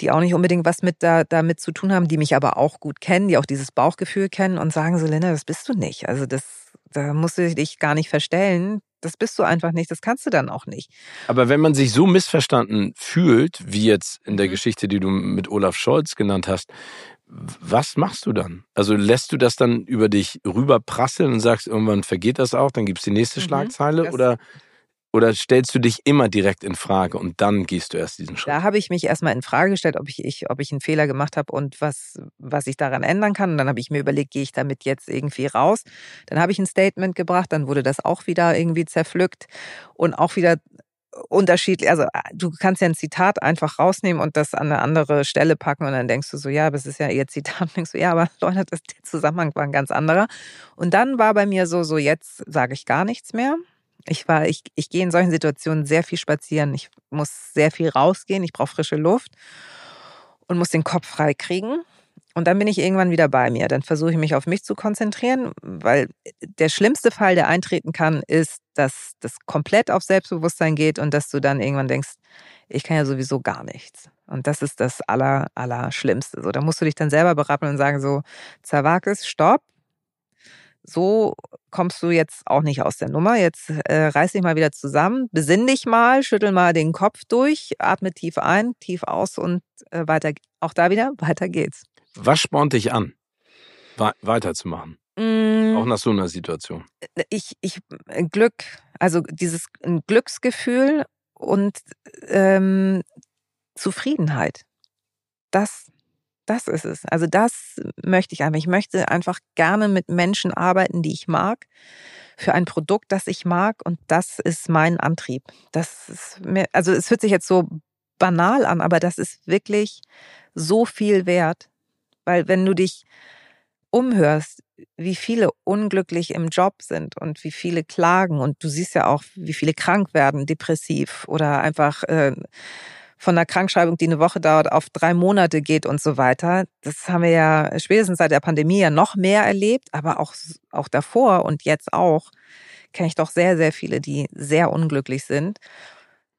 die auch nicht unbedingt was mit da, damit zu tun haben, die mich aber auch gut kennen, die auch dieses Bauchgefühl kennen und sagen so, Linda, das bist du nicht. Also das, da musst du dich gar nicht verstellen. Das bist du einfach nicht, das kannst du dann auch nicht. Aber wenn man sich so missverstanden fühlt, wie jetzt in der mhm. Geschichte, die du mit Olaf Scholz genannt hast, was machst du dann? Also lässt du das dann über dich rüberprasseln und sagst, irgendwann vergeht das auch, dann gibt es die nächste mhm, Schlagzeile? Oder oder stellst du dich immer direkt in Frage und dann gehst du erst diesen Schritt? Da habe ich mich erstmal in Frage gestellt, ob ich, ich, ob ich einen Fehler gemacht habe und was, was ich daran ändern kann. Und dann habe ich mir überlegt, gehe ich damit jetzt irgendwie raus? Dann habe ich ein Statement gebracht, dann wurde das auch wieder irgendwie zerpflückt und auch wieder unterschiedlich. Also du kannst ja ein Zitat einfach rausnehmen und das an eine andere Stelle packen und dann denkst du so, ja, es ist ja ihr Zitat. Und denkst du, ja, aber Leute, das, der Zusammenhang war ein ganz anderer. Und dann war bei mir so, so jetzt sage ich gar nichts mehr ich war, ich, ich gehe in solchen Situationen sehr viel spazieren. Ich muss sehr viel rausgehen. Ich brauche frische Luft und muss den Kopf frei kriegen. Und dann bin ich irgendwann wieder bei mir. Dann versuche ich mich auf mich zu konzentrieren, weil der schlimmste Fall, der eintreten kann, ist, dass das komplett auf Selbstbewusstsein geht und dass du dann irgendwann denkst, ich kann ja sowieso gar nichts. Und das ist das aller, aller Schlimmste. So, da musst du dich dann selber berappeln und sagen so, Zawakis, stopp, so kommst du jetzt auch nicht aus der Nummer. Jetzt äh, reiß dich mal wieder zusammen, besinn dich mal, schüttel mal den Kopf durch, atme tief ein, tief aus und äh, weiter, auch da wieder, weiter geht's. Was spornt dich an, weiterzumachen? Mm. Auch nach so einer Situation. Äh, ich, ich, äh, Glück, also dieses Glücksgefühl und ähm, Zufriedenheit. Das das ist es. Also das möchte ich einfach. Ich möchte einfach gerne mit Menschen arbeiten, die ich mag, für ein Produkt, das ich mag. Und das ist mein Antrieb. Das ist mir, also es hört sich jetzt so banal an, aber das ist wirklich so viel wert. Weil wenn du dich umhörst, wie viele unglücklich im Job sind und wie viele klagen. Und du siehst ja auch, wie viele krank werden, depressiv oder einfach äh, von einer Krankschreibung, die eine Woche dauert, auf drei Monate geht und so weiter. Das haben wir ja spätestens seit der Pandemie ja noch mehr erlebt, aber auch, auch davor und jetzt auch kenne ich doch sehr, sehr viele, die sehr unglücklich sind,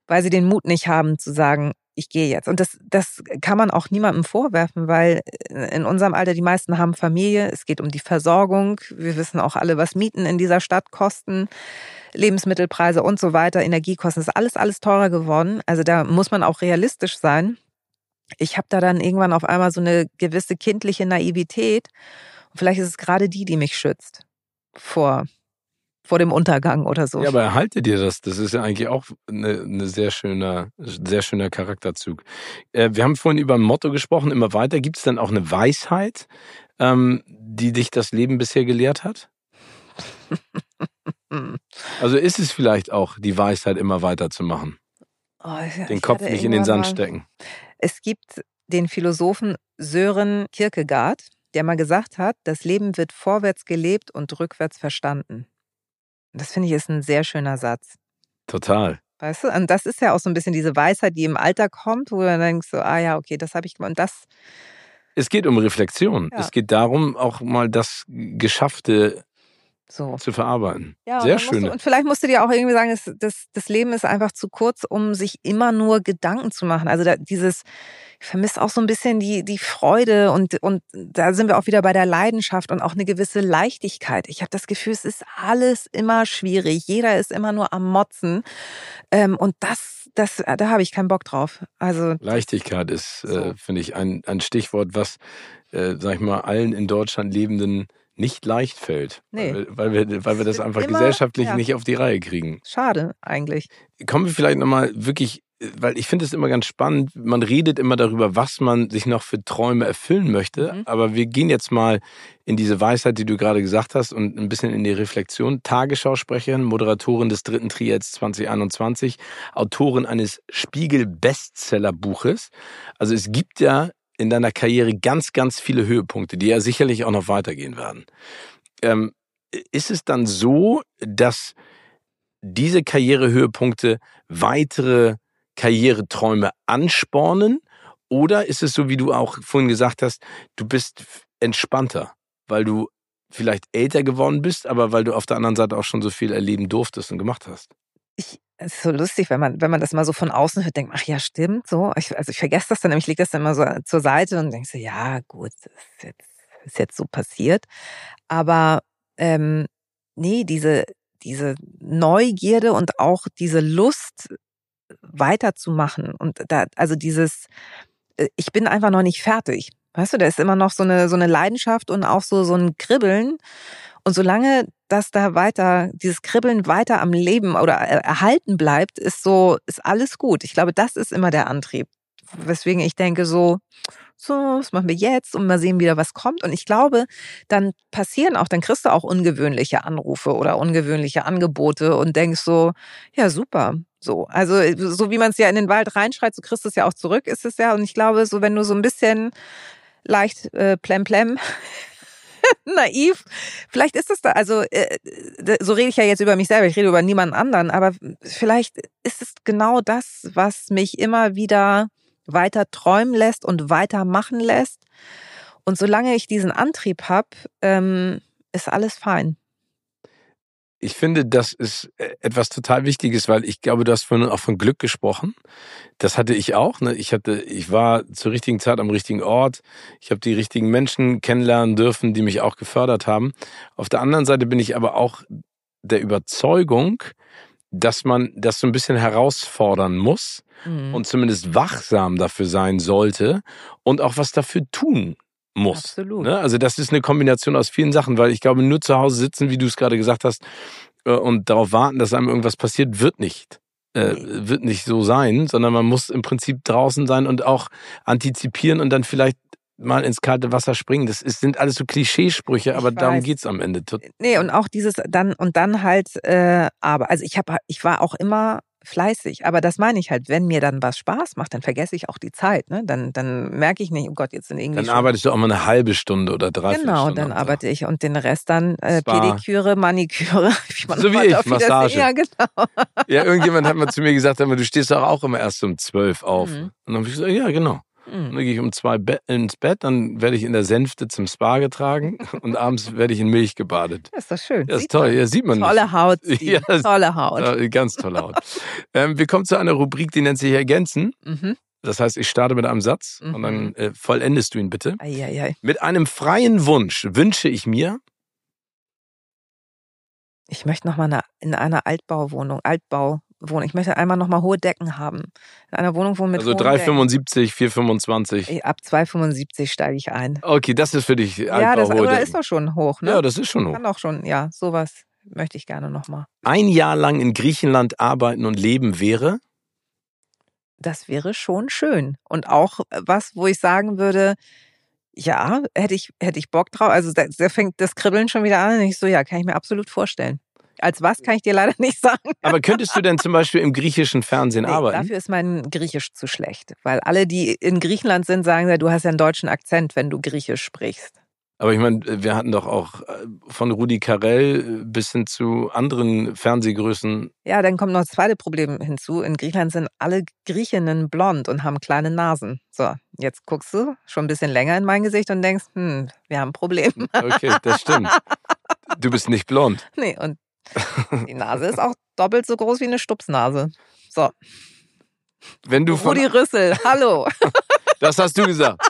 weil sie den Mut nicht haben zu sagen, ich gehe jetzt. Und das, das kann man auch niemandem vorwerfen, weil in unserem Alter die meisten haben Familie. Es geht um die Versorgung. Wir wissen auch alle, was Mieten in dieser Stadt kosten, Lebensmittelpreise und so weiter, Energiekosten. Ist alles, alles teurer geworden. Also da muss man auch realistisch sein. Ich habe da dann irgendwann auf einmal so eine gewisse kindliche Naivität. Und vielleicht ist es gerade die, die mich schützt vor vor dem Untergang oder so. Ja, aber erhalte dir das. Das ist ja eigentlich auch eine, eine sehr schöner, sehr schöner Charakterzug. Äh, wir haben vorhin über ein Motto gesprochen, immer weiter. Gibt es denn auch eine Weisheit, ähm, die dich das Leben bisher gelehrt hat? also ist es vielleicht auch die Weisheit, immer weiterzumachen? Oh, den Kopf nicht in den Sand stecken. Es gibt den Philosophen Sören Kierkegaard, der mal gesagt hat, das Leben wird vorwärts gelebt und rückwärts verstanden. Das finde ich ist ein sehr schöner Satz. Total. Weißt du, und das ist ja auch so ein bisschen diese Weisheit, die im Alter kommt, wo du dann denkst, so, ah ja, okay, das habe ich gemacht. Und das. Es geht um Reflexion. Ja. Es geht darum, auch mal das Geschaffte so. zu verarbeiten. Ja, Sehr schön. Und vielleicht musst du dir auch irgendwie sagen, das, das, das Leben ist einfach zu kurz, um sich immer nur Gedanken zu machen. Also da, dieses, ich vermisse auch so ein bisschen die, die Freude und, und da sind wir auch wieder bei der Leidenschaft und auch eine gewisse Leichtigkeit. Ich habe das Gefühl, es ist alles immer schwierig. Jeder ist immer nur am Motzen. Ähm, und das, das, da habe ich keinen Bock drauf. Also Leichtigkeit ist, so. äh, finde ich, ein, ein Stichwort, was, äh, sag ich mal, allen in Deutschland lebenden nicht leicht fällt. Nee. Weil, wir, weil wir, weil wir das einfach immer, gesellschaftlich ja. nicht auf die Reihe kriegen. Schade eigentlich. Kommen wir vielleicht nochmal wirklich, weil ich finde es immer ganz spannend, man redet immer darüber, was man sich noch für Träume erfüllen möchte, mhm. aber wir gehen jetzt mal in diese Weisheit, die du gerade gesagt hast und ein bisschen in die Reflexion. Tagesschausprecherin, Moderatorin des dritten Triads 2021, Autorin eines Spiegel-Bestseller-Buches. Also es gibt ja in deiner Karriere ganz, ganz viele Höhepunkte, die ja sicherlich auch noch weitergehen werden. Ähm, ist es dann so, dass diese Karrierehöhepunkte weitere Karriereträume anspornen? Oder ist es so, wie du auch vorhin gesagt hast, du bist entspannter, weil du vielleicht älter geworden bist, aber weil du auf der anderen Seite auch schon so viel erleben durftest und gemacht hast? Ich es ist so lustig, wenn man, wenn man das mal so von außen hört, denkt, ach ja, stimmt, so. Ich, also ich vergesse das dann, ich lege das dann immer so zur Seite und denke so, ja, gut, das ist jetzt, ist jetzt so passiert. Aber ähm, nee, diese, diese Neugierde und auch diese Lust weiterzumachen und da, also dieses, äh, ich bin einfach noch nicht fertig. Weißt du, da ist immer noch so eine, so eine Leidenschaft und auch so, so ein Kribbeln. Und solange das da weiter, dieses Kribbeln weiter am Leben oder erhalten bleibt, ist so, ist alles gut. Ich glaube, das ist immer der Antrieb. Weswegen ich denke so, so, was machen wir jetzt und mal sehen wieder, was kommt. Und ich glaube, dann passieren auch, dann kriegst du auch ungewöhnliche Anrufe oder ungewöhnliche Angebote und denkst so, ja, super. So, also so wie man es ja in den Wald reinschreit, so kriegst du es ja auch zurück, ist es ja. Und ich glaube, so wenn du so ein bisschen leicht äh, plemplem naiv. Vielleicht ist es da, also äh, so rede ich ja jetzt über mich selber, ich rede über niemanden anderen, aber vielleicht ist es genau das, was mich immer wieder weiter träumen lässt und weitermachen lässt. Und solange ich diesen Antrieb habe, ähm, ist alles fein. Ich finde, das ist äh, etwas total Wichtiges, weil ich glaube, du hast vorhin auch von Glück gesprochen. Das hatte ich auch. Ne? Ich hatte, ich war zur richtigen Zeit am richtigen Ort. Ich habe die richtigen Menschen kennenlernen dürfen, die mich auch gefördert haben. Auf der anderen Seite bin ich aber auch der Überzeugung, dass man das so ein bisschen herausfordern muss mhm. und zumindest wachsam dafür sein sollte und auch was dafür tun muss. Absolut. Ne? Also das ist eine Kombination aus vielen Sachen, weil ich glaube, nur zu Hause sitzen, wie du es gerade gesagt hast, äh, und darauf warten, dass einem irgendwas passiert, wird nicht. Äh, wird nicht so sein, sondern man muss im Prinzip draußen sein und auch antizipieren und dann vielleicht mal ins kalte Wasser springen. Das ist, sind alles so Klischeesprüche, aber darum geht's am Ende. Nee, und auch dieses dann und dann halt, äh, aber also ich habe, ich war auch immer fleißig. Aber das meine ich halt, wenn mir dann was Spaß macht, dann vergesse ich auch die Zeit. Ne? Dann, dann merke ich nicht, oh Gott, jetzt sind irgendwie. Dann arbeitest du auch mal eine halbe Stunde oder drei Genau, Stunden dann arbeite ich und den Rest dann äh, Pediküre, Maniküre. so wie ich, Massage. Ja, genau. Ja, irgendjemand hat mal zu mir gesagt, aber du stehst doch auch immer erst um zwölf auf. Mhm. Und dann habe ich gesagt, ja, genau. Mhm. Dann gehe ich um zwei Be ins Bett, dann werde ich in der Sänfte zum Spa getragen und abends werde ich in Milch gebadet. Das ist doch schön. Das ist toll, ja, sieht man Tolle nicht. Haut. Ja, tolle Haut. Ganz tolle Haut. ähm, wir kommen zu einer Rubrik, die nennt sich Ergänzen. Mhm. Das heißt, ich starte mit einem Satz mhm. und dann mhm. äh, vollendest du ihn bitte. Eieiei. Mit einem freien Wunsch wünsche ich mir. Ich möchte noch mal in einer Altbauwohnung, Altbau Wohnung. Ich möchte einmal nochmal hohe Decken haben. In einer Wohnung, wo mit Also 3,75, 4,25. Ab 2,75 steige ich ein. Okay, das ist für dich Ja, das oder ist doch schon hoch, ne? Ja, das ist schon hoch. Kann doch schon, ja, sowas möchte ich gerne nochmal. Ein Jahr lang in Griechenland arbeiten und leben wäre? Das wäre schon schön. Und auch was, wo ich sagen würde, ja, hätte ich, hätte ich Bock drauf. Also da, da fängt das Kribbeln schon wieder an. Und ich so, ja, kann ich mir absolut vorstellen. Als was kann ich dir leider nicht sagen. Aber könntest du denn zum Beispiel im griechischen Fernsehen nee, arbeiten? Dafür ist mein Griechisch zu schlecht. Weil alle, die in Griechenland sind, sagen, du hast ja einen deutschen Akzent, wenn du Griechisch sprichst. Aber ich meine, wir hatten doch auch äh, von Rudi Carell bis hin zu anderen Fernsehgrößen. Ja, dann kommt noch das zweite Problem hinzu. In Griechenland sind alle Griechinnen blond und haben kleine Nasen. So, jetzt guckst du schon ein bisschen länger in mein Gesicht und denkst, hm, wir haben ein Problem. Okay, das stimmt. Du bist nicht blond. Nee, und die Nase ist auch doppelt so groß wie eine Stupsnase. So. Wenn du von Rudi Rüssel, hallo. das hast du gesagt.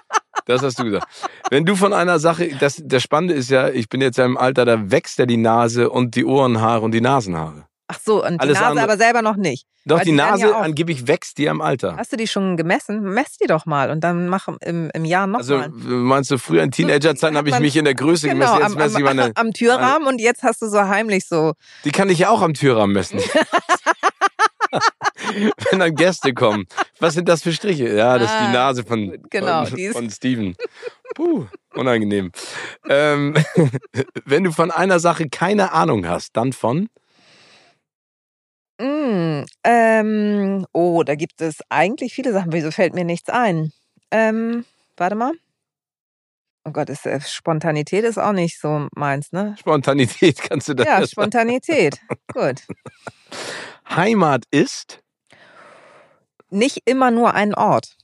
Das hast du gesagt. Wenn du von einer Sache, das, das Spannende ist ja, ich bin jetzt ja im Alter, da wächst ja die Nase und die Ohrenhaare und die Nasenhaare. Ach so, und Alles die Nase andere, aber selber noch nicht. Doch, die, die Nase ja angeblich wächst die am Alter. Hast du die schon gemessen? Mess die doch mal und dann mach im, im Jahr nochmal. Also mal. meinst du, früher in Teenagerzeiten habe ich mich in der Größe genau, gemessen, jetzt messe ich meine... Am Türrahmen und jetzt hast du so heimlich so... Die kann ich ja auch am Türrahmen messen. Wenn dann Gäste kommen. Was sind das für Striche? Ja, das ist die ah, Nase von, genau, von, von Steven. Puh, unangenehm. ähm, wenn du von einer Sache keine Ahnung hast, dann von? Mm, ähm, oh, da gibt es eigentlich viele Sachen. Wieso fällt mir nichts ein? Ähm, warte mal. Oh Gott, ist, äh, Spontanität ist auch nicht so meins, ne? Spontanität kannst du das Ja, Spontanität. Gut. Heimat ist? Nicht immer nur ein Ort,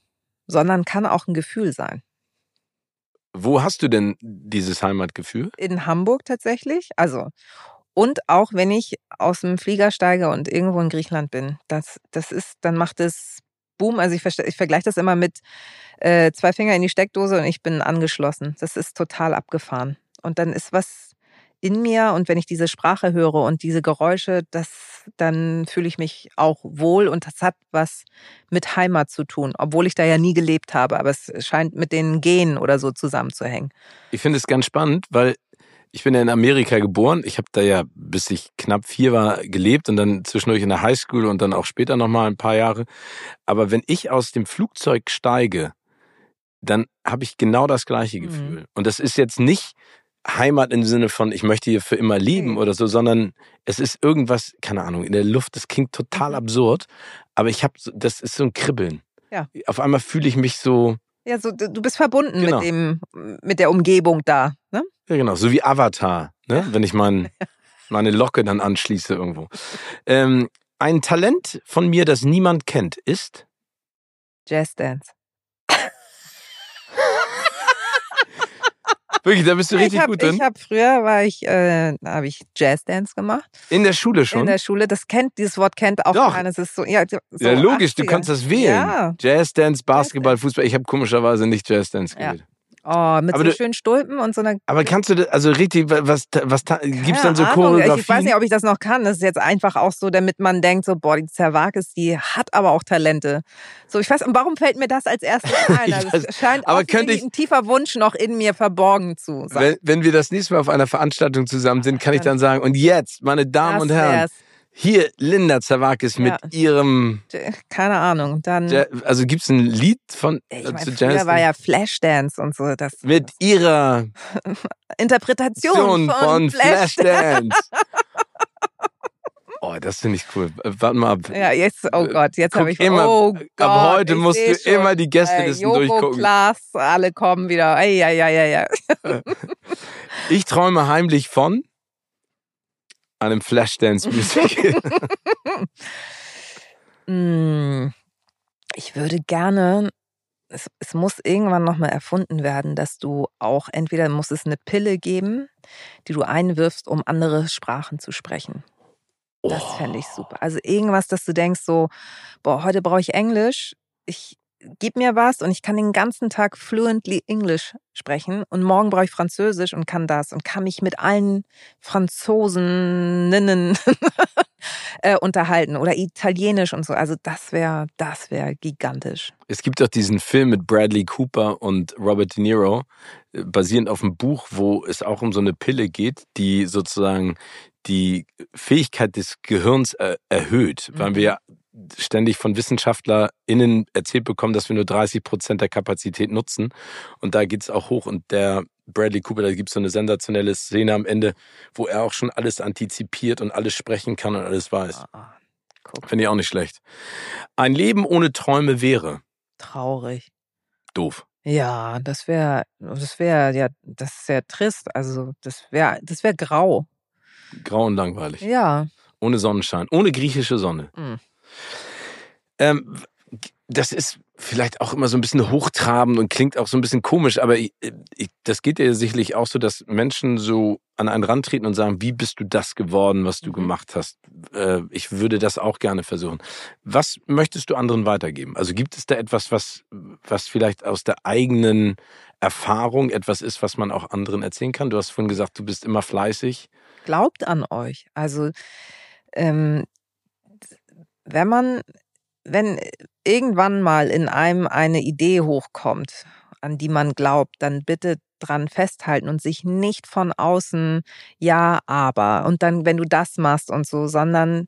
sondern kann auch ein Gefühl sein. Wo hast du denn dieses Heimatgefühl? In Hamburg tatsächlich. Also, und auch wenn ich aus dem Flieger steige und irgendwo in Griechenland bin, das, das ist, dann macht es Boom. Also ich, ich vergleiche das immer mit äh, zwei Finger in die Steckdose und ich bin angeschlossen. Das ist total abgefahren. Und dann ist was in mir und wenn ich diese Sprache höre und diese Geräusche, das, dann fühle ich mich auch wohl und das hat was mit Heimat zu tun, obwohl ich da ja nie gelebt habe, aber es scheint mit den Genen oder so zusammenzuhängen. Ich finde es ganz spannend, weil ich bin ja in Amerika geboren. Ich habe da ja, bis ich knapp vier war, gelebt und dann zwischendurch in der Highschool und dann auch später nochmal ein paar Jahre. Aber wenn ich aus dem Flugzeug steige, dann habe ich genau das gleiche mhm. Gefühl. Mhm. Und das ist jetzt nicht Heimat im Sinne von, ich möchte hier für immer leben mhm. oder so, sondern es ist irgendwas, keine Ahnung, in der Luft. Das klingt total mhm. absurd, aber ich habe, das ist so ein Kribbeln. Ja. Auf einmal fühle ich mich so. Ja, so du bist verbunden genau. mit dem, mit der Umgebung da. Ne? Ja, genau, so wie Avatar, ne? wenn ich mein, meine Locke dann anschließe irgendwo. Ähm, ein Talent von mir, das niemand kennt, ist Jazz Wirklich, da bist du richtig hab, gut drin. Ich habe früher war ich, äh, habe ich Jazzdance gemacht. In der Schule schon? In der Schule. Das kennt, dieses Wort kennt auch Doch. keiner. So, ja, so ja logisch, 80er. du kannst das wählen. Ja. Jazzdance, Basketball, Fußball. Ich habe komischerweise nicht Jazzdance gespielt. Ja. Oh, mit aber so du, schönen Stulpen und so einer. Aber kannst du das, also richtig, was, was, gibt's dann so Choreografien? Ich weiß nicht, ob ich das noch kann. Das ist jetzt einfach auch so, damit man denkt, so, boah, die Zerwakis, die hat aber auch Talente. So, ich weiß, und warum fällt mir das als erstes ein? Also, es scheint aber könnte ich, ein tiefer Wunsch noch in mir verborgen zu sein. Wenn, wenn wir das nächste Mal auf einer Veranstaltung zusammen sind, kann ich dann sagen, und jetzt, meine Damen und Herren, wär's. Hier, Linda Zawakis mit ja. ihrem. Keine Ahnung. Dann. Also gibt es ein Lied von. Ich mein, zu früher war ja Flashdance und so. Das, mit ihrer Interpretation von, von Flashdance. Oh, das finde ich cool. Warte mal ab. Ja, jetzt, oh Gott, jetzt habe ich immer, oh Gott, Ab heute musst du schon, immer die Gästelisten äh, durchgucken. Klaas, alle kommen wieder. Ei, ei, ei, ei. ich träume heimlich von einem Flashdance-Musical. mm, ich würde gerne es, es muss irgendwann nochmal erfunden werden, dass du auch entweder muss es eine Pille geben, die du einwirfst, um andere Sprachen zu sprechen. Das fände ich super. Also irgendwas, dass du denkst so, boah, heute brauche ich Englisch. Ich gib mir was und ich kann den ganzen Tag fluently Englisch sprechen und morgen brauche ich Französisch und kann das und kann mich mit allen Franzoseninnen äh, unterhalten oder Italienisch und so. Also das wäre, das wäre gigantisch. Es gibt auch diesen Film mit Bradley Cooper und Robert De Niro, äh, basierend auf einem Buch, wo es auch um so eine Pille geht, die sozusagen die Fähigkeit des Gehirns äh, erhöht, mhm. weil wir ständig von WissenschaftlerInnen erzählt bekommen, dass wir nur 30 Prozent der Kapazität nutzen. Und da geht's auch hoch. Und der Bradley Cooper, da gibt's so eine sensationelle Szene am Ende, wo er auch schon alles antizipiert und alles sprechen kann und alles weiß. Ah, Finde ich auch nicht schlecht. Ein Leben ohne Träume wäre. Traurig. Doof. Ja, das wäre, das wäre, ja, das ist sehr trist. Also, das wäre, das wäre grau. Grau und langweilig. Ja. Ohne Sonnenschein, ohne griechische Sonne. Mhm. Ähm, das ist vielleicht auch immer so ein bisschen hochtrabend und klingt auch so ein bisschen komisch, aber ich, ich, das geht ja sicherlich auch so, dass Menschen so an einen Rand treten und sagen, wie bist du das geworden, was du mhm. gemacht hast? Äh, ich würde das auch gerne versuchen. Was möchtest du anderen weitergeben? Also gibt es da etwas, was, was vielleicht aus der eigenen Erfahrung etwas ist, was man auch anderen erzählen kann? Du hast vorhin gesagt, du bist immer fleißig. Glaubt an euch. Also ähm, wenn man wenn irgendwann mal in einem eine Idee hochkommt, an die man glaubt, dann bitte dran festhalten und sich nicht von außen ja, aber und dann, wenn du das machst und so, sondern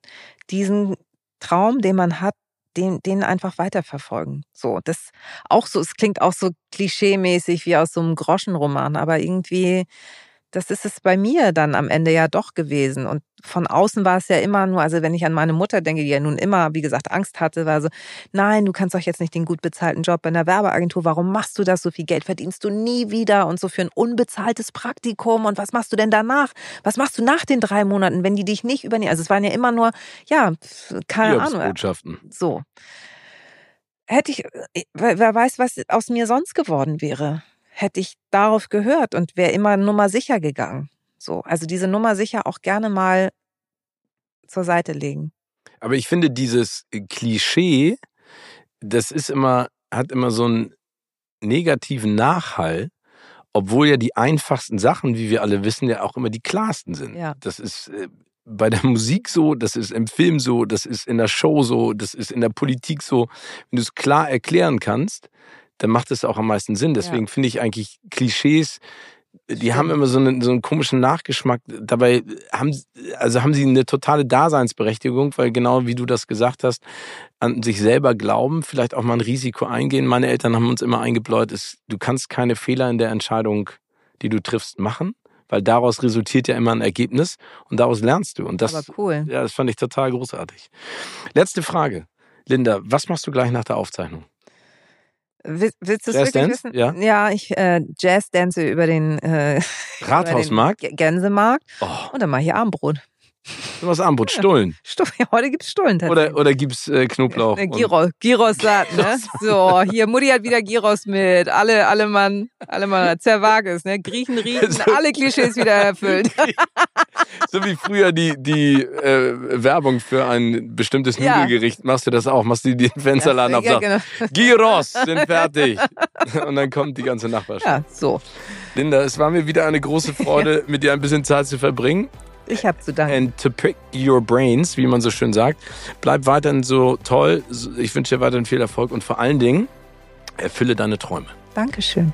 diesen Traum, den man hat, den, den einfach weiterverfolgen. So, das auch so, es klingt auch so klischeemäßig wie aus so einem Groschenroman, aber irgendwie das ist es bei mir dann am Ende ja doch gewesen. Und von außen war es ja immer nur, also wenn ich an meine Mutter denke, die ja nun immer, wie gesagt, Angst hatte, war so, nein, du kannst doch jetzt nicht den gut bezahlten Job bei einer Werbeagentur, warum machst du das? So viel Geld verdienst du nie wieder und so für ein unbezahltes Praktikum und was machst du denn danach? Was machst du nach den drei Monaten, wenn die dich nicht übernehmen? Also es waren ja immer nur, ja, keine Ahnung. Botschaften. So. Hätte ich, äh, wer weiß, was aus mir sonst geworden wäre hätte ich darauf gehört und wäre immer Nummer sicher gegangen. So, also diese Nummer sicher auch gerne mal zur Seite legen. Aber ich finde dieses Klischee, das ist immer, hat immer so einen negativen Nachhall, obwohl ja die einfachsten Sachen, wie wir alle wissen, ja auch immer die klarsten sind. Ja. Das ist äh, bei der Musik so, das ist im Film so, das ist in der Show so, das ist in der Politik so. Wenn du es klar erklären kannst, dann macht es auch am meisten Sinn. Deswegen ja. finde ich eigentlich Klischees, die haben immer so einen, so einen komischen Nachgeschmack. Dabei haben, also haben sie eine totale Daseinsberechtigung, weil genau wie du das gesagt hast, an sich selber glauben, vielleicht auch mal ein Risiko eingehen. Meine Eltern haben uns immer eingebläut, ist, du kannst keine Fehler in der Entscheidung, die du triffst, machen, weil daraus resultiert ja immer ein Ergebnis und daraus lernst du. Und das, Aber cool. ja, das fand ich total großartig. Letzte Frage. Linda, was machst du gleich nach der Aufzeichnung? Willst du es wirklich Dance? wissen? Ja, ja ich äh, Jazz-Dance über den äh, Rathausmarkt, über den Gänsemarkt oh. und dann mache ich Abendbrot. Du machst Armbrot, Stullen. Heute gibt's Stullen tatsächlich. Oder, oder gibt's äh, Knoblauch? Äh, Gyros, Gyros satt, ne? So, hier, Mutti hat wieder Gyros mit. Alle, alle Mann, alle Mann, Zerwages, ne? Griechen riechen, so, alle Klischees wieder erfüllt. so wie früher die, die äh, Werbung für ein bestimmtes ja. Nudelgericht. Machst du das auch? Machst du den Fensterladen ja, auf? Ja, genau. Gyros sind fertig. Und dann kommt die ganze Nachbarschaft. Ja, so. Linda, es war mir wieder eine große Freude, mit dir ein bisschen Zeit zu verbringen. Ich habe zu danken. And to pick your brains, wie man so schön sagt. Bleib weiterhin so toll. Ich wünsche dir weiterhin viel Erfolg und vor allen Dingen erfülle deine Träume. Dankeschön.